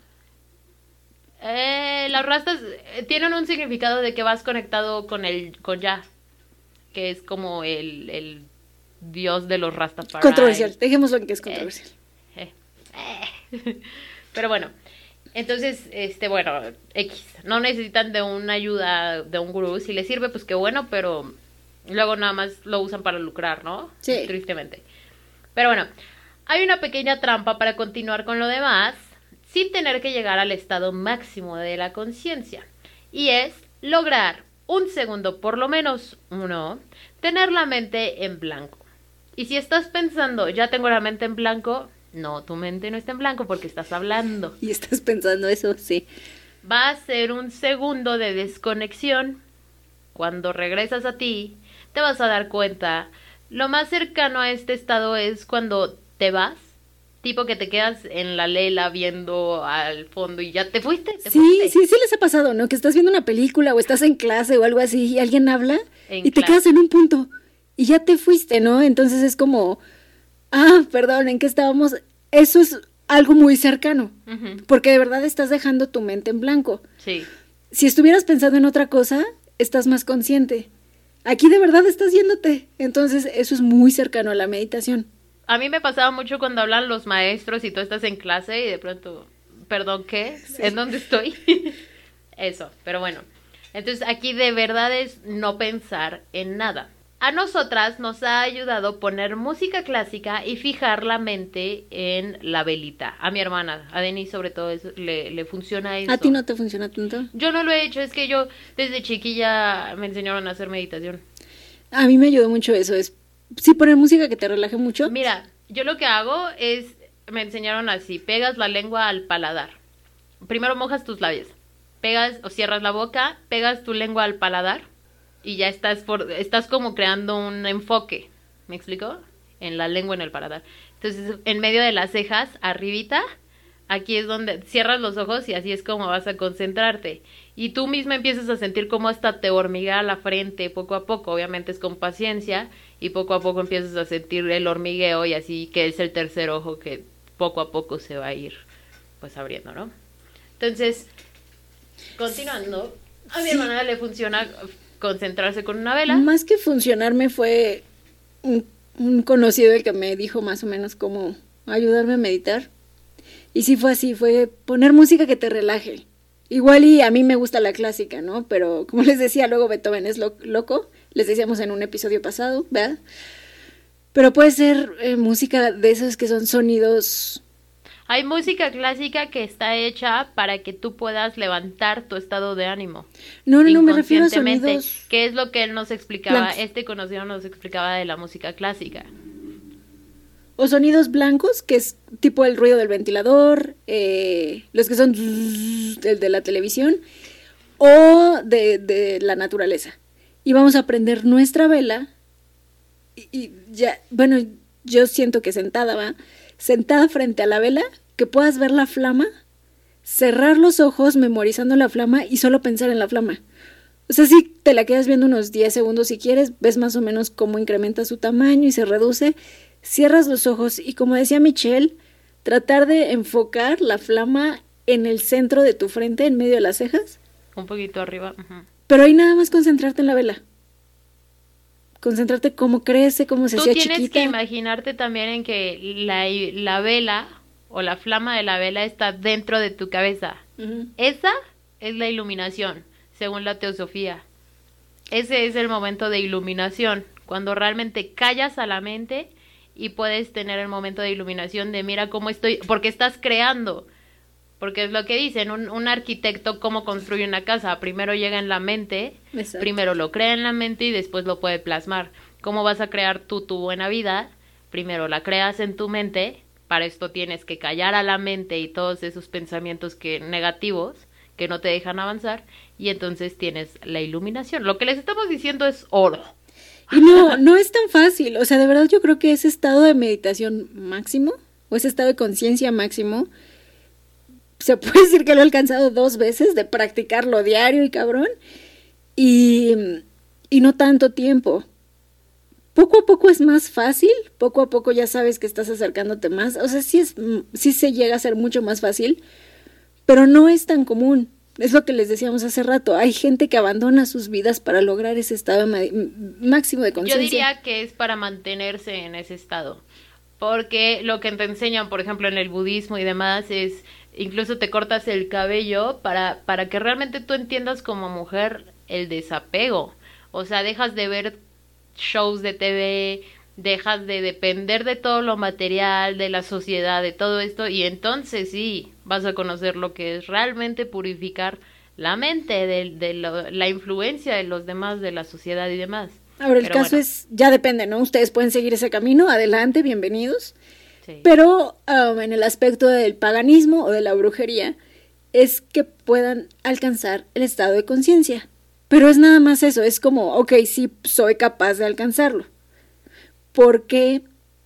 Eh, las rastas eh, tienen un significado de que vas conectado con el con ya, que es como el, el dios de los Rastafari. Controversial. Dejémoslo en que es controversial. Eh. Pero bueno, entonces, este, bueno, X, no necesitan de una ayuda de un gurú, si les sirve, pues qué bueno, pero luego nada más lo usan para lucrar, ¿no? Sí. Tristemente. Pero bueno, hay una pequeña trampa para continuar con lo demás sin tener que llegar al estado máximo de la conciencia. Y es lograr un segundo, por lo menos uno, tener la mente en blanco. Y si estás pensando, ya tengo la mente en blanco, no, tu mente no está en blanco porque estás hablando. Y estás pensando eso, sí. Va a ser un segundo de desconexión. Cuando regresas a ti, te vas a dar cuenta. Lo más cercano a este estado es cuando te vas. Tipo que te quedas en la lela viendo al fondo y ya te fuiste. Te Sí, fuiste. sí, sí les ha pasado, ¿no? Que estás viendo una película o estás en clase o algo así y alguien habla En y te quedas en un punto y ya te fuiste, ¿no? Entonces es como, ah, perdón, ¿en qué estábamos? Eso es algo muy cercano, porque de verdad estás dejando tu mente en blanco. Sí. Si estuvieras pensando en otra cosa, estás más consciente. Aquí de verdad estás yéndote. Entonces eso es muy cercano a la meditación. A mí me pasaba mucho cuando hablan los maestros y tú estás en clase y de pronto, perdón, ¿qué? ¿En dónde estoy? Eso, pero bueno. Entonces aquí de verdad es no pensar en nada. A nosotras nos ha ayudado poner música clásica y fijar la mente en la velita. A mi hermana, a Denise sobre todo eso, le, le funciona eso. ¿A ti no te funciona tanto? Yo no lo he hecho, es que yo desde chiquilla me enseñaron a hacer meditación. A mí me ayudó mucho eso. Es sí poner música que te relaje mucho. Mira, yo lo que hago es, me enseñaron así, pegas la lengua al paladar. Primero mojas tus labios, pegas o cierras la boca, pegas tu lengua al paladar y ya estás por, estás como creando un enfoque, ¿me explico? En la lengua, en el paladar. Entonces, en medio de las cejas, arribita, aquí es donde cierras los ojos y así es como vas a concentrarte. Y tú misma empiezas a sentir cómo hasta te hormiguea la frente poco a poco, obviamente es con paciencia y poco a poco empiezas a sentir el hormigueo y así que es el tercer ojo que poco a poco se va a ir pues abriendo, ¿no? Entonces, continuando, a mi Sí. hermana le funciona concentrarse con una vela. Más que funcionarme fue un, conocido el que me dijo más o menos cómo ayudarme a meditar. Y sí fue así, fue poner música que te relaje. Igual y a mí me gusta la clásica, ¿no? Pero como les decía, luego Beethoven es lo- loco, les decíamos en un episodio pasado, ¿verdad? Pero puede ser eh, música de esos que son sonidos... Hay música clásica que está hecha para que tú puedas levantar tu estado de ánimo. No, no, no, me refiero a sonidos... que es lo que él nos explicaba, blancos. este conocido nos explicaba de la música clásica. O sonidos blancos, que es tipo el ruido del ventilador, eh, los que son el de la televisión, o de, de la naturaleza. Y vamos a prender nuestra vela. Y, y ya, bueno, yo siento que sentada, va, sentada frente a la vela, que puedas ver la flama, cerrar los ojos memorizando la flama y solo pensar en la flama. O sea, si te la quedas viendo unos 10 segundos si quieres, ves más o menos cómo incrementa su tamaño y se reduce, cierras los ojos y como decía Michelle, tratar de enfocar la flama en el centro de tu frente, en medio de las cejas, Un poquito arriba. pero ahí nada más concentrarte en la vela. Concentrarte cómo crece, cómo se Tú hacía tienes chiquita. que imaginarte también en que la, la vela o la flama de la vela está dentro de tu cabeza. Esa es la iluminación, según la teosofía. Ese es el momento de iluminación, cuando realmente callas a la mente y puedes tener el momento de iluminación de mira cómo estoy, porque estás creando. Porque es lo que dicen, un, un arquitecto cómo construye una casa. Primero llega en la mente, Exacto. primero lo crea en la mente y después lo puede plasmar. ¿Cómo vas a crear tú tu buena vida? Primero la creas en tu mente, para esto tienes que callar a la mente y todos esos pensamientos que negativos que no te dejan avanzar y entonces tienes la iluminación. Lo que les estamos diciendo es oro. Y no, no es tan fácil. O sea, de verdad yo creo que ese estado de meditación máximo o ese estado de conciencia máximo, se puede decir que lo he alcanzado dos veces de practicarlo diario y cabrón. Y, y no tanto tiempo. Poco a poco es más fácil, poco a poco ya sabes que estás acercándote más. O sea, sí, es, sí se llega a ser mucho más fácil, pero no es tan común. Es lo que les decíamos hace rato. Hay gente que abandona sus vidas para lograr ese estado máximo de conciencia. Yo diría que es para mantenerse en ese estado. Porque lo que te enseñan, por ejemplo, en el budismo y demás, es incluso te cortas el cabello para, para que realmente tú entiendas como mujer el desapego. O sea, dejas de ver shows de TV, dejas de depender de todo lo material, de la sociedad, de todo esto, y entonces sí, vas a conocer lo que es realmente purificar la mente, de, de la influencia de los demás, de la sociedad y demás. Ahora, el caso es, ya depende, ¿no? Ustedes pueden seguir ese camino, adelante, bienvenidos. Pero um, en el aspecto del paganismo o de la brujería, es que puedan alcanzar el estado de conciencia. Pero es nada más eso, es como, ok, sí, soy capaz de alcanzarlo. ¿Por qué?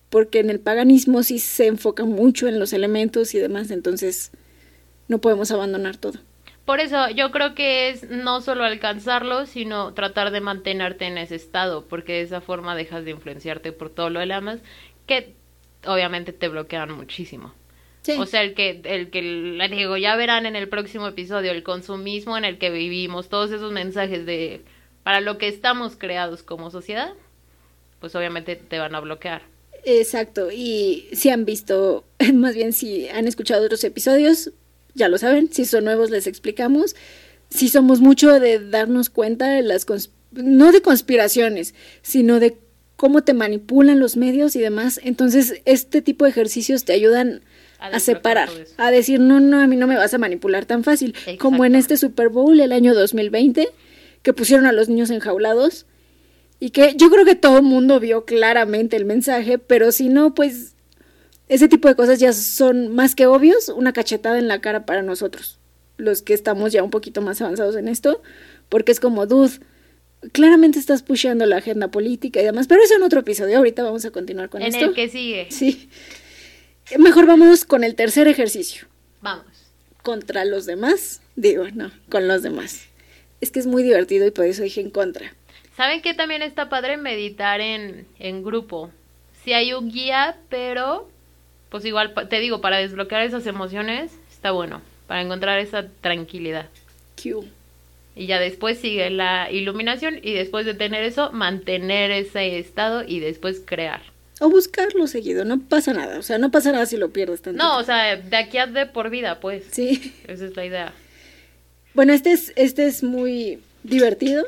Porque en el paganismo sí se enfoca mucho en los elementos y demás, entonces no podemos abandonar todo. Por eso yo creo que es no solo alcanzarlo, sino tratar de mantenerte en ese estado, porque de esa forma dejas de influenciarte por todo lo demás, que obviamente te bloquean muchísimo. O sea, el que, el que, le digo, ya verán en el próximo episodio, el consumismo en el que vivimos, todos esos mensajes de para lo que estamos creados como sociedad, pues obviamente te van a bloquear. Exacto, y si han visto, más bien si han escuchado otros episodios, ya lo saben, si son nuevos les explicamos, si somos mucho de darnos cuenta de las, no de conspiraciones, sino de cómo te manipulan los medios y demás, entonces este tipo de ejercicios te ayudan a, separar, a decir, no, no, a mí no me vas a manipular tan fácil, como en este Super Bowl el año 2020, que pusieron a los niños enjaulados y que yo creo que todo el mundo vio claramente el mensaje, pero si no, pues ese tipo de cosas ya son más que obvios, una cachetada en la cara para nosotros, los que estamos ya un poquito más avanzados en esto, porque es como, dude, claramente estás pusheando la agenda política y demás, pero eso en otro episodio, ahorita vamos a continuar con esto. En el que sigue. Sí. Mejor vamos con el tercer ejercicio. Vamos. Contra los demás, digo, no, con los demás. Es que es muy divertido y por eso dije en contra. ¿Saben que también está padre meditar en, en grupo? Si hay un guía, pero pues igual te digo, para desbloquear esas emociones está bueno, para encontrar esa tranquilidad. Y ya después sigue la iluminación y después de tener eso, mantener ese estado y después crear. O buscarlo seguido, no pasa nada, o sea, no pasa nada si lo pierdes tanto. No, o sea, de aquí a de por vida, pues. Sí. Esa es la idea. Bueno, este es, este es muy divertido.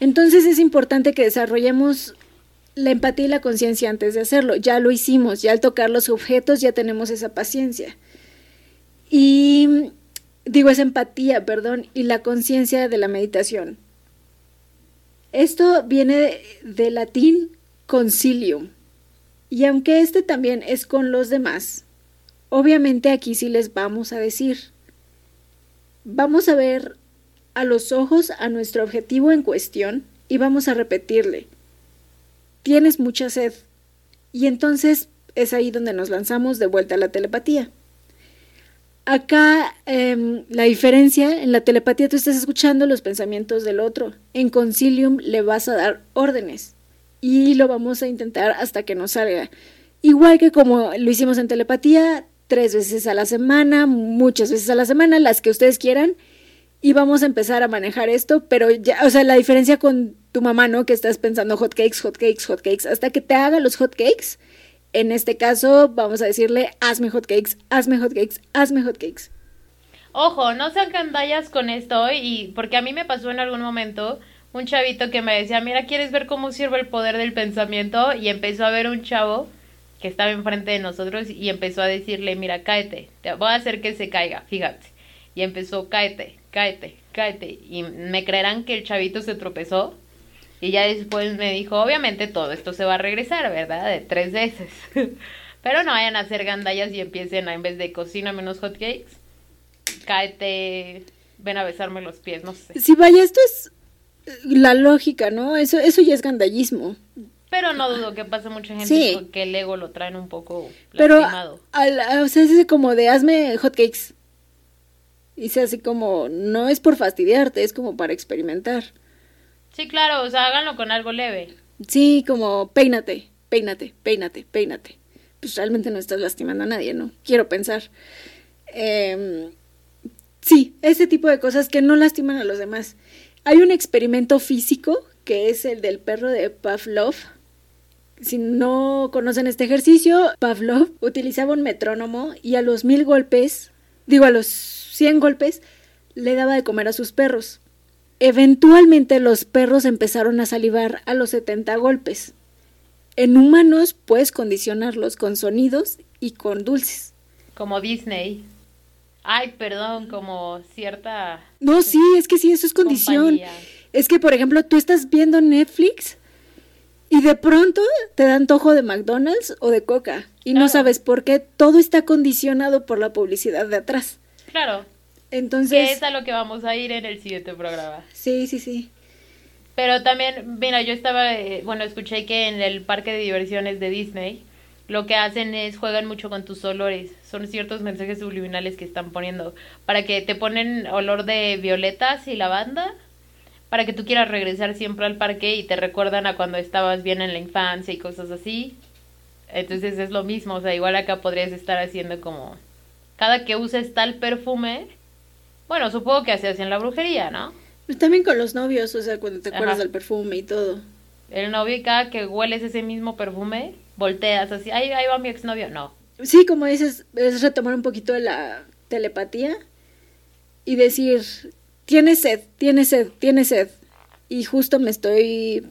Entonces es importante que desarrollemos la empatía y la conciencia antes de hacerlo. Ya lo hicimos, ya al tocar los objetos ya tenemos esa paciencia. Y digo, esa empatía, perdón, y la conciencia de la meditación. Esto viene de, latín concilium. Y aunque este también es con los demás, obviamente aquí sí les vamos a decir, vamos a ver a los ojos a nuestro objetivo en cuestión y vamos a repetirle, tienes mucha sed. Y entonces es ahí donde nos lanzamos de vuelta a la telepatía. Acá em, la diferencia, en la telepatía tú estás escuchando los pensamientos del otro, en concilium le vas a dar órdenes y lo vamos a intentar hasta que nos salga. Igual que como lo hicimos en telepatía, tres veces a la semana, muchas veces a la semana, las que ustedes quieran, y vamos a empezar a manejar esto, pero ya, o sea, la diferencia con tu mamá, ¿no? Que estás pensando hot cakes, hot cakes, hot cakes, hasta que te haga los hot cakes. En este caso, vamos a decirle, hazme hot cakes, hazme hot cakes, hazme hot cakes. Ojo, no sean candallas con esto, y porque a mí me pasó en algún momento un chavito que me decía, mira, ¿quieres ver cómo sirve el poder del pensamiento? Y empezó a ver un chavo que estaba enfrente de nosotros y empezó a decirle, mira, cáete, te voy a hacer que se caiga, fíjate. Y empezó, cáete, cáete, cáete. Y me creerán que el chavito se tropezó. Y ya después me dijo, obviamente todo esto se va a regresar, ¿verdad? De tres veces. Pero no vayan a hacer gandallas y empiecen a, en vez de cocina menos hotcakes, cáete, ven a besarme los pies, no sé. Sí, vaya, esto es eh, la lógica, ¿no? Eso, eso ya es gandallismo. Pero no dudo que pasa mucha gente Sí. que el ego lo traen un poco Pero, lastimado. a- o sea, es como de hazme hotcakes. Y sea así como, no es por fastidiarte, es como para experimentar. Sí, claro, o sea, háganlo con algo leve. Sí, como peínate, peínate, peínate, peínate. Pues realmente no estás lastimando a nadie, ¿no? Quiero pensar. Em, sí, ese tipo de cosas que no lastiman a los demás. Hay un experimento físico que es el del perro de Pavlov. Si no conocen este ejercicio, Pavlov utilizaba un metrónomo y a los mil golpes, digo a los cien golpes, le daba de comer a sus perros. Eventualmente los perros empezaron a salivar a los 70 golpes. En humanos puedes condicionarlos con sonidos y con dulces. Como Disney. Ay, perdón, como cierta No, sí, es que sí, eso es condición. compañía. Es que, por ejemplo, tú estás viendo Netflix y de pronto te da antojo de McDonald's o de Coca y no sabes por qué. Todo está condicionado por la publicidad de atrás. Claro, que Entonces, es a lo que vamos a ir en el siguiente programa. sí, sí, sí. Pero también, mira, yo estaba, eh, bueno, escuché que en el parque de diversiones de Disney lo que hacen es juegan mucho con tus olores. Son ciertos mensajes subliminales que están poniendo para que te ponen olor de violetas y lavanda para que tú quieras regresar siempre al parque y te recuerdan a cuando estabas bien en la infancia y cosas así. Entonces es lo mismo, o sea, igual acá podrías estar haciendo como cada que uses tal perfume, bueno, supongo que así hacen la brujería, ¿no? Pero También con los novios, o sea, cuando te acuerdas Ajá. del perfume y todo. El novio y cada que hueles ese mismo perfume, volteas así, ahí, ahí va mi exnovio. No. Sí, como dices, es retomar un poquito de la telepatía y decir, tiene sed, tiene sed, tiene sed. Y justo me estoy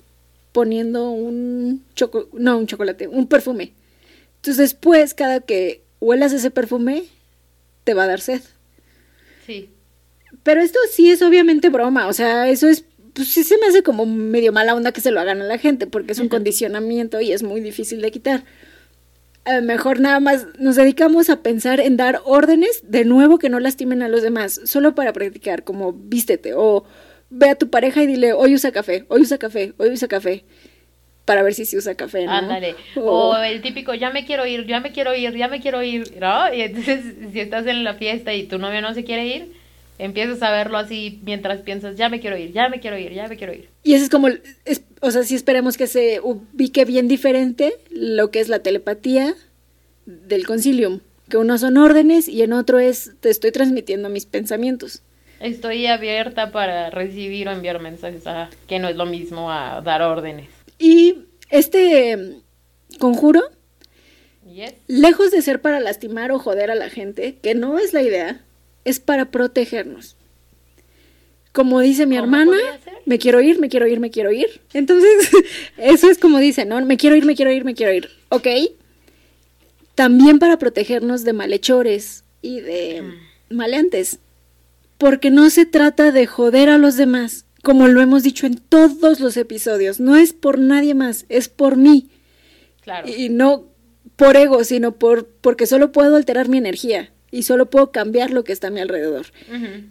poniendo un choco, no, un chocolate, un perfume. Entonces después, cada que huelas ese perfume, te va a dar sed. Pero esto sí es obviamente broma, o sea, eso es, pues sí se me hace como medio mala onda que se lo hagan a la gente, porque es un condicionamiento y es muy difícil de quitar. A lo mejor nada más nos dedicamos a pensar en dar órdenes de nuevo que no lastimen a los demás, solo para practicar, como vístete o ve a tu pareja y dile, hoy usa café, hoy usa café, hoy usa café, para ver si se usa café, ¿no? Ándale. O- O el típico, ya me quiero ir, ya me quiero ir, ya me quiero ir, ¿no? Y entonces, si estás en la fiesta y tu novio no se quiere ir, empiezas a verlo así mientras piensas, ya me quiero ir, ya me quiero ir, ya me quiero ir. Y eso es como, es- o sea, sí esperemos que se ubique bien diferente lo que es la telepatía del concilium, que uno son órdenes y en otro es te estoy transmitiendo mis pensamientos. Estoy abierta para recibir o enviar mensajes, ajá, que no es lo mismo a dar órdenes. Y este eh, conjuro, Yes. lejos de ser para lastimar o joder a la gente, que no es la idea, es para protegernos. Como dice mi ¿Cómo hermana, me quiero ir, me quiero ir, me quiero ir. Entonces, eso es como dice, ¿no? Me quiero ir, me quiero ir, me quiero ir. ¿Ok? También para protegernos de malhechores y de maleantes. Porque no se trata de joder a los demás, como lo hemos dicho en todos los episodios. No es por nadie más, es por mí. Claro. Y no por ego, sino por porque solo puedo alterar mi energía y solo puedo cambiar lo que está a mi alrededor.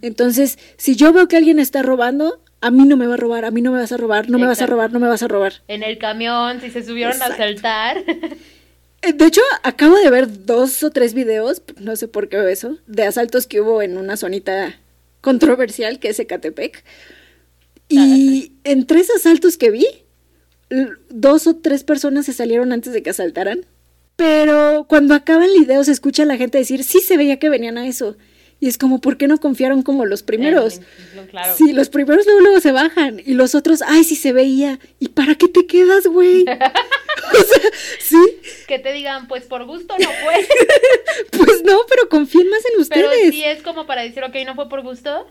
Entonces, si yo veo que alguien está robando, a mí no me va a robar, a mí no me vas a robar, no me vas a robar, no me vas a robar. En el camión, si se subieron Exacto. a saltar. Eh, De hecho, acabo de ver dos o tres videos, no sé por qué veo eso, de asaltos que hubo en una zonita controversial que es Ecatepec. Y en tres asaltos que vi, dos o tres personas se salieron antes de que asaltaran. Pero cuando acaba el video se escucha a la gente decir, sí se veía que venían a eso. Y es como, ¿por qué no confiaron como los primeros? Eh, claro. Sí, los primeros luego, luego se bajan y los otros, ay, sí se veía. ¿Y para qué te quedas, güey? o sea, sí, Que te digan, pues por gusto no fue. pues no, pero confíen más en Pero ustedes. sí es como para decir, ok, no fue por gusto,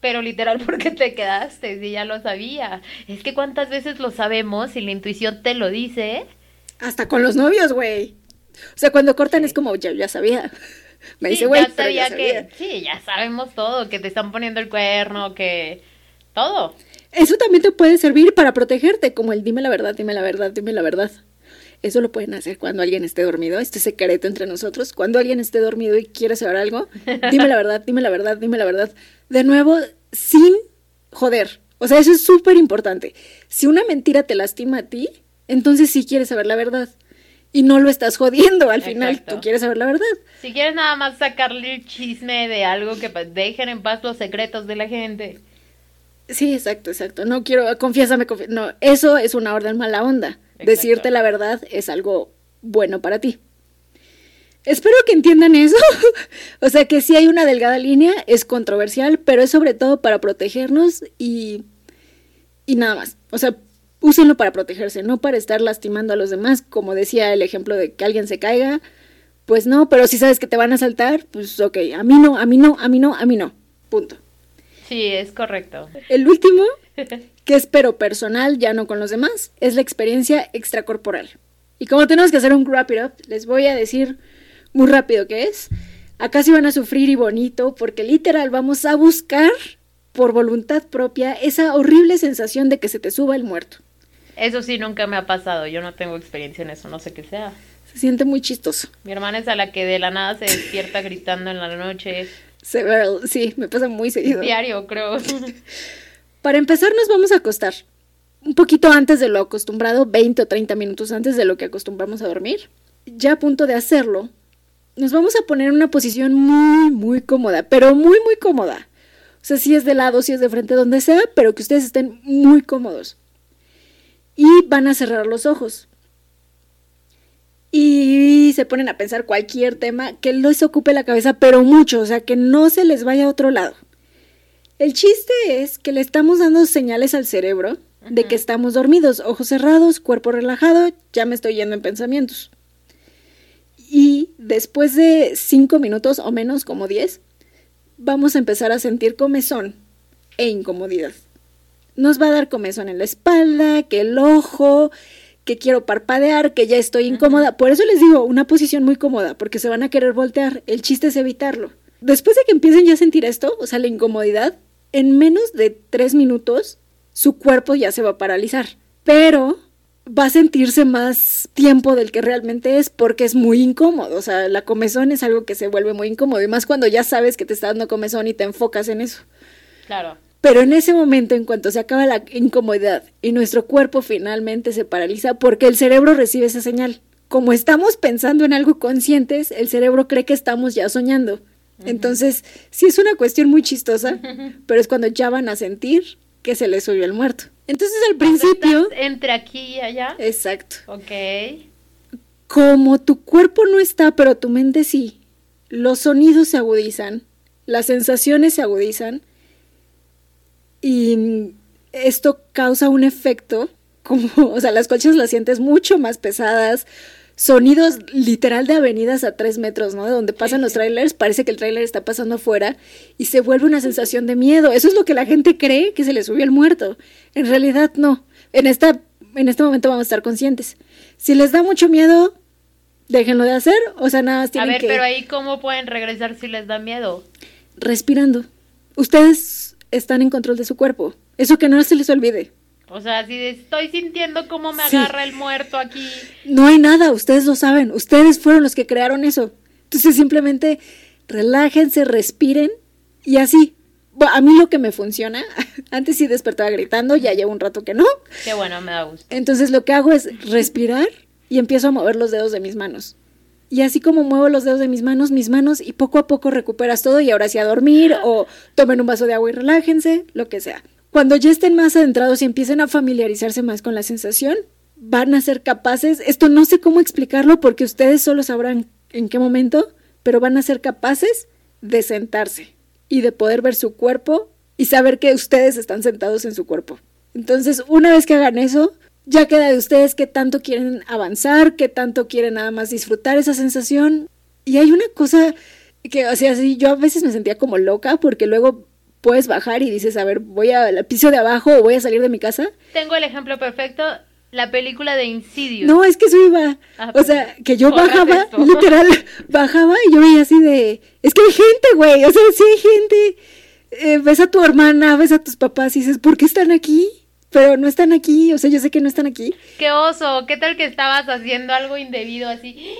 pero literal porque te quedaste, si ya lo sabía. Es que cuántas veces lo sabemos y la intuición te lo dice. Hasta con los novios, güey. O sea, cuando cortan Sí. es como, ya, ya sabía. Me Sí, dice, güey, ya sabía que, sabía. sí, ya sabemos todo, que te están poniendo el cuerno, que todo. Eso también te puede servir para protegerte, como el dime la verdad, dime la verdad, dime la verdad. Eso lo pueden hacer cuando alguien esté dormido, este secreto entre nosotros. Cuando alguien esté dormido y quiere saber algo, dime la verdad, dime la verdad, dime la verdad. De nuevo, sin joder. O sea, eso es súper importante. Si una mentira te lastima a ti, entonces sí quieres saber la verdad. Y no lo estás jodiendo, al final tú quieres saber la verdad. Si quieres nada más sacarle el chisme de algo que dejen en paz los secretos de la gente. Sí, exacto, exacto. No quiero, confiésame, no, eso es una orden mala onda. Decirte la verdad es algo bueno para ti. Espero que entiendan eso. o sea que si hay una delgada línea, es controversial, pero es sobre todo para protegernos y, y nada más. O sea, úsenlo para protegerse, no para estar lastimando a los demás, como decía el ejemplo de que alguien se caiga. Pues no, pero si sabes que te van a saltar, pues ok, a mí no, a mí no, a mí no, a mí no. Punto. Sí, es correcto. El último, que es pero personal, ya no con los demás, es la experiencia extracorporal. Y como tenemos que hacer un wrap it up, les voy a decir muy rápido qué es. Acá sí van a sufrir y bonito, porque literal vamos a buscar por voluntad propia esa horrible sensación de que se te suba el muerto. Eso sí nunca me ha pasado, yo no tengo experiencia en eso, no sé qué sea. Se siente muy chistoso. Mi hermana es a la que de la nada se despierta gritando en la noche sí, me pasa muy seguido. Diario, creo. Para empezar, nos vamos a acostar. Un poquito antes de lo acostumbrado, 20 o 30 minutos antes de lo que acostumbramos a dormir. Ya a punto de hacerlo, nos vamos a poner en una posición muy, muy cómoda, pero muy, muy cómoda. O sea, si es de lado, si es de frente, donde sea, pero que ustedes estén muy cómodos. Y van a cerrar los ojos y se ponen a pensar cualquier tema que les ocupe la cabeza, pero mucho, o sea, que no se les vaya a otro lado. El chiste es que le estamos dando señales al cerebro de que estamos dormidos, ojos cerrados, cuerpo relajado, ya me estoy yendo en pensamientos. Y después de cinco minutos o menos, como diez, vamos a empezar a sentir comezón e incomodidad. Nos va a dar comezón en la espalda, que el ojo, que quiero parpadear, que ya estoy incómoda. Por eso les digo, una posición muy cómoda, porque se van a querer voltear. El chiste es evitarlo. Después de que empiecen ya a sentir esto, o sea, la incomodidad, en menos de tres minutos, su cuerpo ya se va a paralizar. Pero va a sentirse más tiempo del que realmente es porque es muy incómodo. O sea, la comezón es algo que se vuelve muy incómodo. Y más cuando ya sabes que te está dando comezón y te enfocas en eso. Claro. Pero en ese momento, en cuanto se acaba la incomodidad y nuestro cuerpo finalmente se paraliza porque el cerebro recibe esa señal. Como estamos pensando en algo conscientes, el cerebro cree que estamos ya soñando. Entonces, sí es una cuestión muy chistosa, pero es cuando ya van a sentir que se les subió el muerto. Entonces, al principio... Entre aquí y allá. Exacto. Ok. Como tu cuerpo no está, pero tu mente sí, los sonidos se agudizan, las sensaciones se agudizan, y esto causa un efecto como, o sea, las colchas las sientes mucho más pesadas, sonidos literal de avenidas a tres metros, ¿no? De donde pasan los trailers, parece que el trailer está pasando afuera y se vuelve una sensación de miedo. Eso es lo que la gente cree que se le subió el muerto. En realidad no. En, esta, en este momento vamos a estar conscientes. Si les da mucho miedo, déjenlo de hacer, o sea, nada más tienen A ver, pero ahí cómo pueden regresar si les da miedo. Respirando. Ustedes están en control de su cuerpo. Eso que no se les olvide. O sea, si estoy sintiendo cómo me agarra el muerto aquí. No hay nada, ustedes lo saben, ustedes fueron los que crearon eso. Entonces simplemente relájense, respiren y así. a mí lo que me funciona, antes sí despertaba gritando, ya llevo un rato que no. Qué bueno, me da gusto. Entonces lo que hago es respirar y empiezo a mover los dedos de mis manos. Y así como muevo los dedos de mis manos, mis manos, y poco a poco recuperas todo y ahora sí a dormir o tomen un vaso de agua y relájense, lo que sea. Cuando ya estén más adentrados y empiecen a familiarizarse más con la sensación, van a ser capaces, esto no sé cómo explicarlo porque ustedes solo sabrán en qué momento, pero van a ser capaces de sentarse y de poder ver su cuerpo y saber que ustedes están sentados en su cuerpo. Entonces, una vez que hagan eso, ya queda de ustedes qué tanto quieren avanzar, qué tanto quieren nada más disfrutar esa sensación. Y hay una cosa que, o sea, sí, yo a veces me sentía como loca porque luego puedes bajar y dices, a ver, voy al piso de abajo o voy a salir de mi casa. Tengo el ejemplo perfecto, la película de Insidious. No, es que eso iba. Ah, o sea, que yo bajaba, literal, bajaba y yo veía así de, es que hay gente, güey, o sea, sí hay gente. Eh, ves a tu hermana, ves a tus papás y dices, ¿por qué están aquí? Pero no están aquí, o sea, yo sé que no están aquí. ¡Qué oso! ¿Qué tal que estabas haciendo algo indebido así?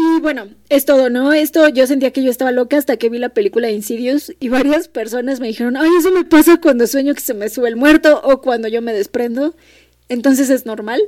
Y bueno, es todo, ¿no? Esto yo sentía que yo estaba loca hasta que vi la película de Insidious y varias personas me dijeron, ay, eso me pasa cuando sueño que se me sube el muerto o cuando yo me desprendo. Entonces es normal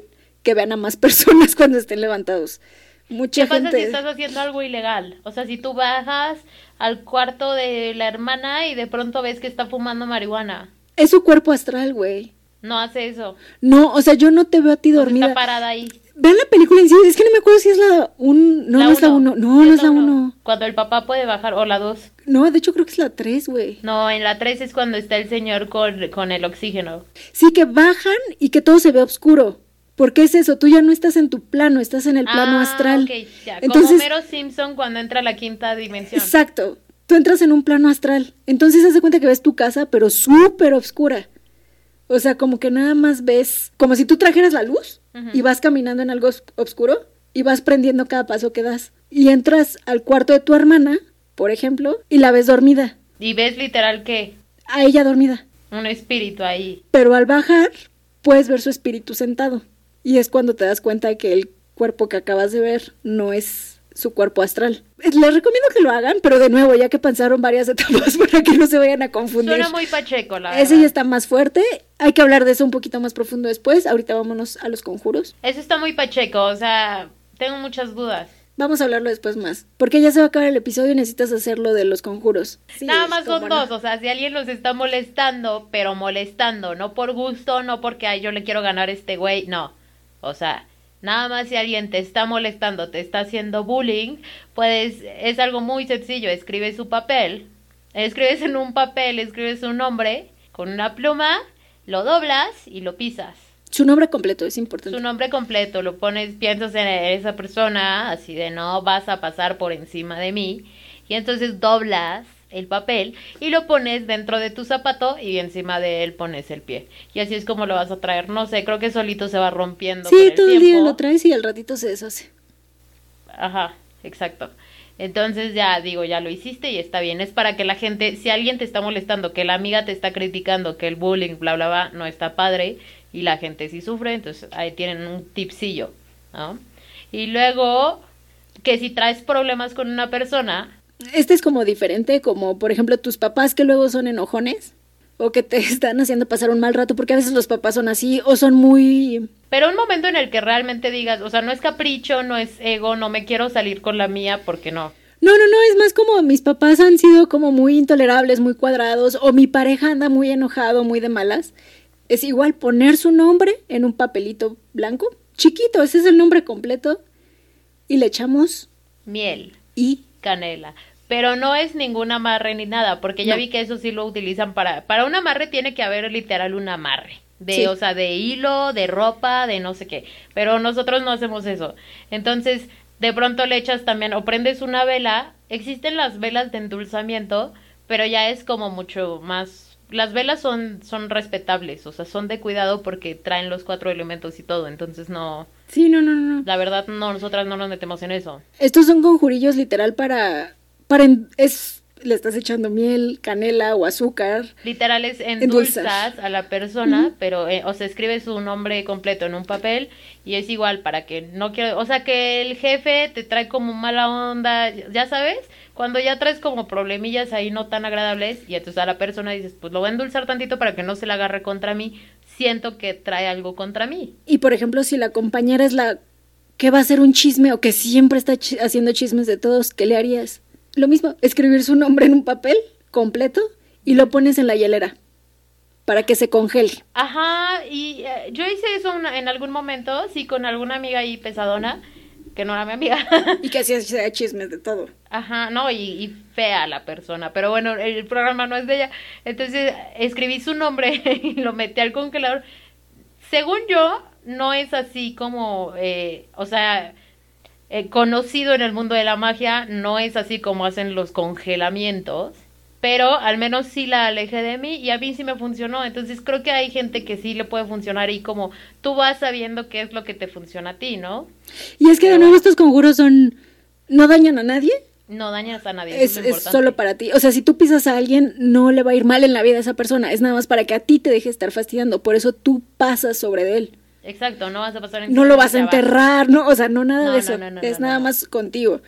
que vean a más personas cuando estén levantados. Mucha ¿Qué pasa gente... si estás haciendo algo ilegal? O sea, si tú bajas al cuarto de la hermana y de pronto ves que está fumando marihuana. Es su cuerpo astral, güey. No hace eso. No, o sea, yo no te veo a ti dormida. Está parada ahí. Vean la película Insidious, es que no me acuerdo si es la un... No, La no es la uno. 1, no, no es la uno. 1. Cuando el papá puede bajar, o la dos. No, de hecho creo que es la 3, güey. No, en la tres es cuando está el señor con, con el oxígeno. Sí, que bajan y que todo se ve oscuro. Porque es eso, tú ya no estás en tu plano, estás en el plano Ah, astral. ya. Entonces- Como Mero Simpson cuando entra a la quinta dimensión. Exacto. Tú entras en un plano astral. Entonces haz de cuenta que ves tu casa, pero súper oscura. O sea, como que nada más ves, como si tú trajeras la luz y vas caminando en algo os- oscuro y vas prendiendo cada paso que das. Y entras al cuarto de tu hermana, por ejemplo, y la ves dormida. Y ves literal que A ella dormida. un espíritu ahí. Pero al bajar, puedes ver su espíritu sentado. Y es cuando te das cuenta que el cuerpo que acabas de ver no es su cuerpo astral. Les recomiendo que lo hagan, pero de nuevo, ya que pasaron varias etapas para que no se vayan a confundir. Suena muy pacheco, la Ese verdad. ya está más fuerte. Hay que hablar de eso un poquito más profundo después. Ahorita vámonos a los conjuros. Eso está muy pacheco, o sea, tengo muchas dudas. Vamos a hablarlo después más. Porque ya se va a acabar el episodio y necesitas hacerlo de los conjuros. Sí, Nada más son no. dos, o sea, si alguien los está molestando, pero molestando, no por gusto, no porque ay, yo le quiero ganar a este güey, no. O sea, nada más si alguien te está molestando, te está haciendo bullying, pues es algo muy sencillo, escribes su papel, escribes en un papel, escribes su nombre con una pluma, lo doblas y lo pisas. Su nombre completo es importante. Su nombre completo, lo pones, piensas en esa persona, así de no vas a pasar por encima de mí, y entonces doblas el papel y lo pones dentro de tu zapato y encima de él pones el pie. Y así es como lo vas a traer, no sé, creo que solito se va rompiendo. Sí, el todo el día lo traes y al ratito se deshace. Ajá, exacto. Entonces ya digo, ya lo hiciste y está bien. Es para que la gente, si alguien te está molestando, que la amiga te está criticando, que el bullying, bla, bla, bla, no está padre y la gente sí sufre, entonces ahí tienen un tipsillo, ¿no? Y luego, que si traes problemas con una persona, Este es como diferente, como por ejemplo tus papás que luego son enojones o que te están haciendo pasar un mal rato, porque a veces los papás son así o son muy... pero un momento en el que realmente digas, o sea, no es capricho, no es ego, no me quiero salir con la mía porque no. No, no, no, es más como mis papás han sido como muy intolerables, muy cuadrados, o mi pareja anda muy enojado, muy de malas. Es igual poner su nombre en un papelito blanco, chiquito, ese es el nombre completo, y le echamos Miel. y... canela. Pero no es ningún amarre ni nada, porque ya No. vi que eso sí lo utilizan para... Para un amarre tiene que haber literal un amarre. De, Sí. o sea, de hilo, de ropa, de no sé qué. Pero nosotros no hacemos eso. Entonces, de pronto le echas también, o prendes una vela. Existen las velas de endulzamiento, pero ya es como mucho más... Las velas son, son respetables, o sea, son de cuidado porque traen los cuatro elementos y todo. Entonces, no... Sí, no, no, no. no. La verdad, no, nosotras no nos metemos en eso. Estos son conjurillos literal para... para en- es, le estás echando miel, canela o azúcar. Literal es Endulzar. endulzas a la persona, pero, eh, o sea, escribe su nombre completo en un papel y es igual para que no quiero, o sea, que el jefe te trae como mala onda, ya sabes, cuando ya traes como problemillas ahí no tan agradables y entonces a la persona dices, pues lo voy a endulzar tantito para que no se la agarre contra mí, siento que trae algo contra mí. Y por ejemplo, si la compañera es la que va a hacer un chisme o que siempre está haciendo chismes de todos, ¿qué le harías? Lo mismo, escribir su nombre en un papel completo y lo pones en la hielera para que se congele. Ajá, y eh, yo hice eso una- en algún momento, sí, con alguna amiga ahí pesadona, que no era mi amiga. Y que sea chismes de todo. Ajá, no, y, y fea la persona, pero bueno, el programa no es de ella. Entonces escribí su nombre y lo metí al congelador. Según yo, no es así como, eh, o sea, eh, conocido en el mundo de la magia, no es así como hacen los congelamientos, pero al menos sí la alejé de mí y a mí sí me funcionó. Entonces creo que hay gente que sí le puede funcionar y como tú vas sabiendo qué es lo que te funciona a ti, ¿no? Y es que de nuevo estos conjuros son... no dañan a nadie, No dañas a nadie. Es, es solo para ti. O sea, si tú pisas a alguien, no le va a ir mal en la vida a esa persona. Es nada más para que a ti te deje estar fastidiando. Por eso tú pasas sobre de él. Exacto, no vas a pasar en No lo vas a enterrar, no, o sea, no nada No, de eso. no, no, es nada más contigo.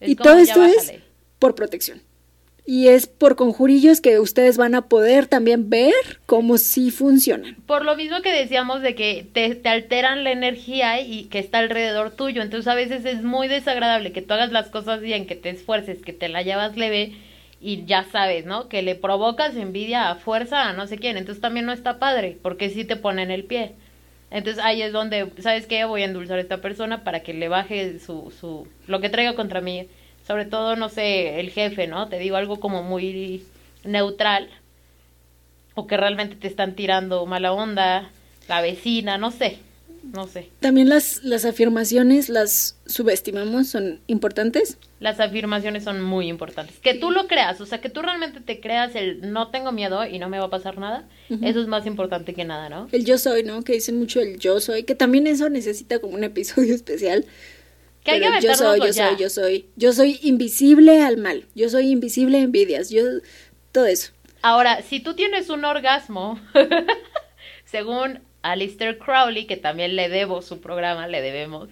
Es y todo esto es por protección. Y es por conjurillos que ustedes van a poder también ver cómo sí funcionan. Por lo mismo que decíamos de que te, te alteran la energía y que está alrededor tuyo. Entonces a veces es muy desagradable que tú hagas las cosas bien, que te esfuerces, que te la llevas leve y ya sabes, ¿no? Que le provocas envidia a fuerza a no sé quién. Entonces también no está padre, porque sí te ponen el pie. Entonces ahí es donde, ¿sabes qué? Voy a endulzar a esta persona para que le baje su, su, lo que traiga contra mí. Sobre todo, no sé, el jefe, ¿no? Te digo algo como muy neutral o que realmente te están tirando mala onda, la vecina, no sé, no sé. También las, las afirmaciones las subestimamos, son importantes. Las afirmaciones son muy importantes. Que tú lo creas, o sea, que tú realmente te creas el no tengo miedo y no me va a pasar nada, eso es más importante que nada, ¿no? El yo soy, ¿no? Que dicen mucho el yo soy, que también eso necesita como un episodio especial. Que hay que yo soy, yo ya. soy, yo soy. Yo soy invisible al mal. Yo soy invisible a envidias. Yo, todo eso. Ahora, si tú tienes un orgasmo, según Alistair Crowley, que también le debo su programa, le debemos,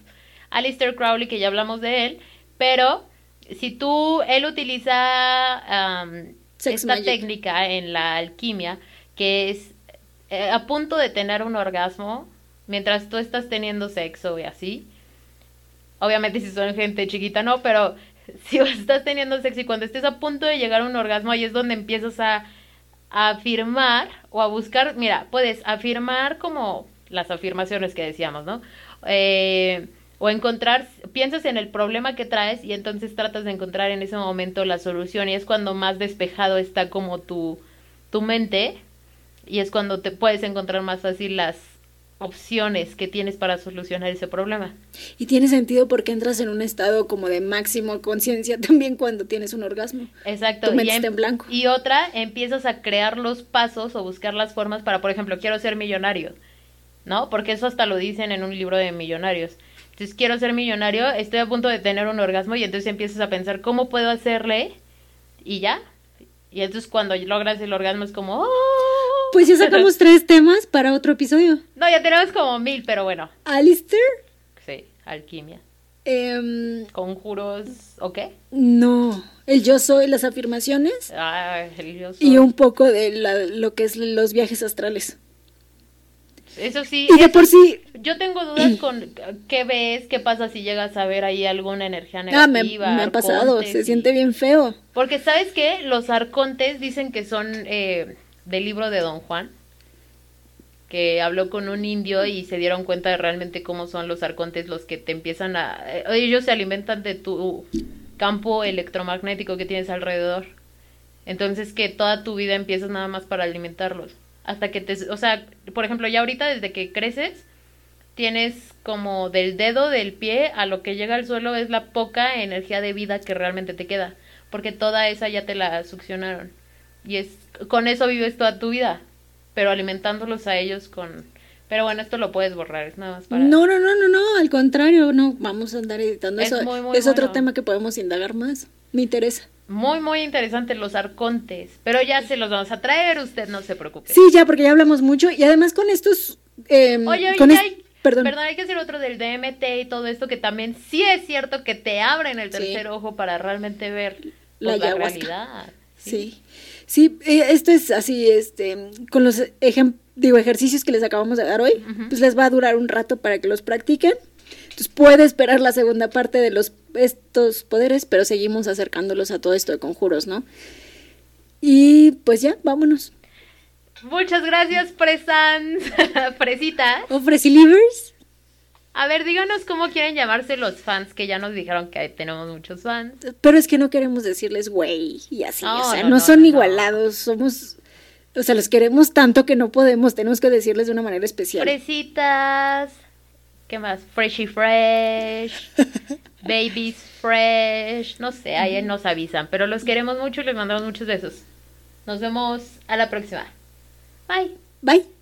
Alistair Crowley, que ya hablamos de él, pero si tú, él utiliza Sex esta magic. técnica en la alquimia, que es eh, a punto de tener un orgasmo, mientras tú estás teniendo sexo y así, obviamente si son gente chiquita no, pero si estás teniendo sexo y cuando estés a punto de llegar a un orgasmo, ahí es donde empiezas a, a afirmar o a buscar, mira, puedes afirmar como las afirmaciones que decíamos, ¿no? Eh, o encontrar, piensas en el problema que traes y entonces tratas de encontrar en ese momento la solución y es cuando más despejado está como tu, tu mente y es cuando te puedes encontrar más fácil las opciones que tienes para solucionar ese problema. Y tiene sentido porque entras en un estado como de máximo conciencia también cuando tienes un orgasmo. Exacto. Tu mente y, está em- en blanco. y otra, empiezas a crear los pasos o buscar las formas para, por ejemplo, quiero ser millonario, ¿no? Porque eso hasta lo dicen en un libro de millonarios. Entonces, quiero ser millonario, estoy a punto de tener un orgasmo y entonces empiezas a pensar, ¿cómo puedo hacerle? Y ya. Y entonces cuando logras el orgasmo es como... ¡oh! Pues ya sacamos tres temas para otro episodio. No, ya tenemos como mil, pero bueno. Alistair, Sí, alquimia. em, Conjuros, ¿o qué? no, el yo soy, las afirmaciones Ah, el yo y soy. un poco de la- lo que es los viajes astrales. Eso sí. Y de eso por sí, Yo tengo dudas con qué ves, qué pasa si llegas a ver ahí alguna energía ah, me, negativa. me ha pasado, se y- siente bien feo. Porque sabes qué, los arcontes dicen que son eh, del libro de Don Juan, que habló con un indio y se dieron cuenta de realmente cómo son los arcontes los que te empiezan a... eh, ellos se alimentan de tu campo electromagnético que tienes alrededor. Entonces que toda tu vida empiezas nada más para alimentarlos. Hasta que te... O sea, por ejemplo, ya ahorita desde que creces, tienes como del dedo del pie a lo que llega al suelo es la poca energía de vida que realmente te queda. Porque toda esa ya te la succionaron. Y es con eso vives toda tu vida. Pero alimentándolos a ellos con... Pero bueno, esto lo puedes borrar, es nada más para... No, no, no, no, no, al contrario, no, vamos a andar editando Es eso. muy, muy es otro tema que podemos indagar más. Me interesa. Muy, muy interesante los arcontes. Pero ya se los vamos a traer, usted no se preocupe. Sí, ya, porque ya hablamos mucho y además con estos... em, Oye, oye, con ya hay- Perdón. Perdón, hay que hacer otro del DMT y todo esto que también sí es cierto que te abren el Sí. tercer ojo para realmente ver La pues, la, realidad. Sí, sí, eh, esto es así, este, con los ejem- digo, ejercicios que les acabamos de dar hoy, pues les va a durar un rato para que los practiquen. Entonces puede esperar la segunda parte de los estos poderes, pero seguimos acercándolos a todo esto de conjuros, ¿no? Y pues ya, vámonos. Muchas gracias, Presans, Fresitas. Ofrecí livers. A ver, díganos cómo quieren llamarse los fans, que ya nos dijeron que tenemos muchos fans. Pero es que no queremos decirles güey y así, No, o sea, no, no, no, son igualados, somos, o sea, los queremos tanto que no podemos, tenemos que decirles de una manera especial. Fresitas. ¿Qué más? Freshy Fresh. Babies Fresh. No sé, ahí nos avisan. Pero los queremos mucho y les mandamos muchos besos. Nos vemos a la próxima. Bye. Bye.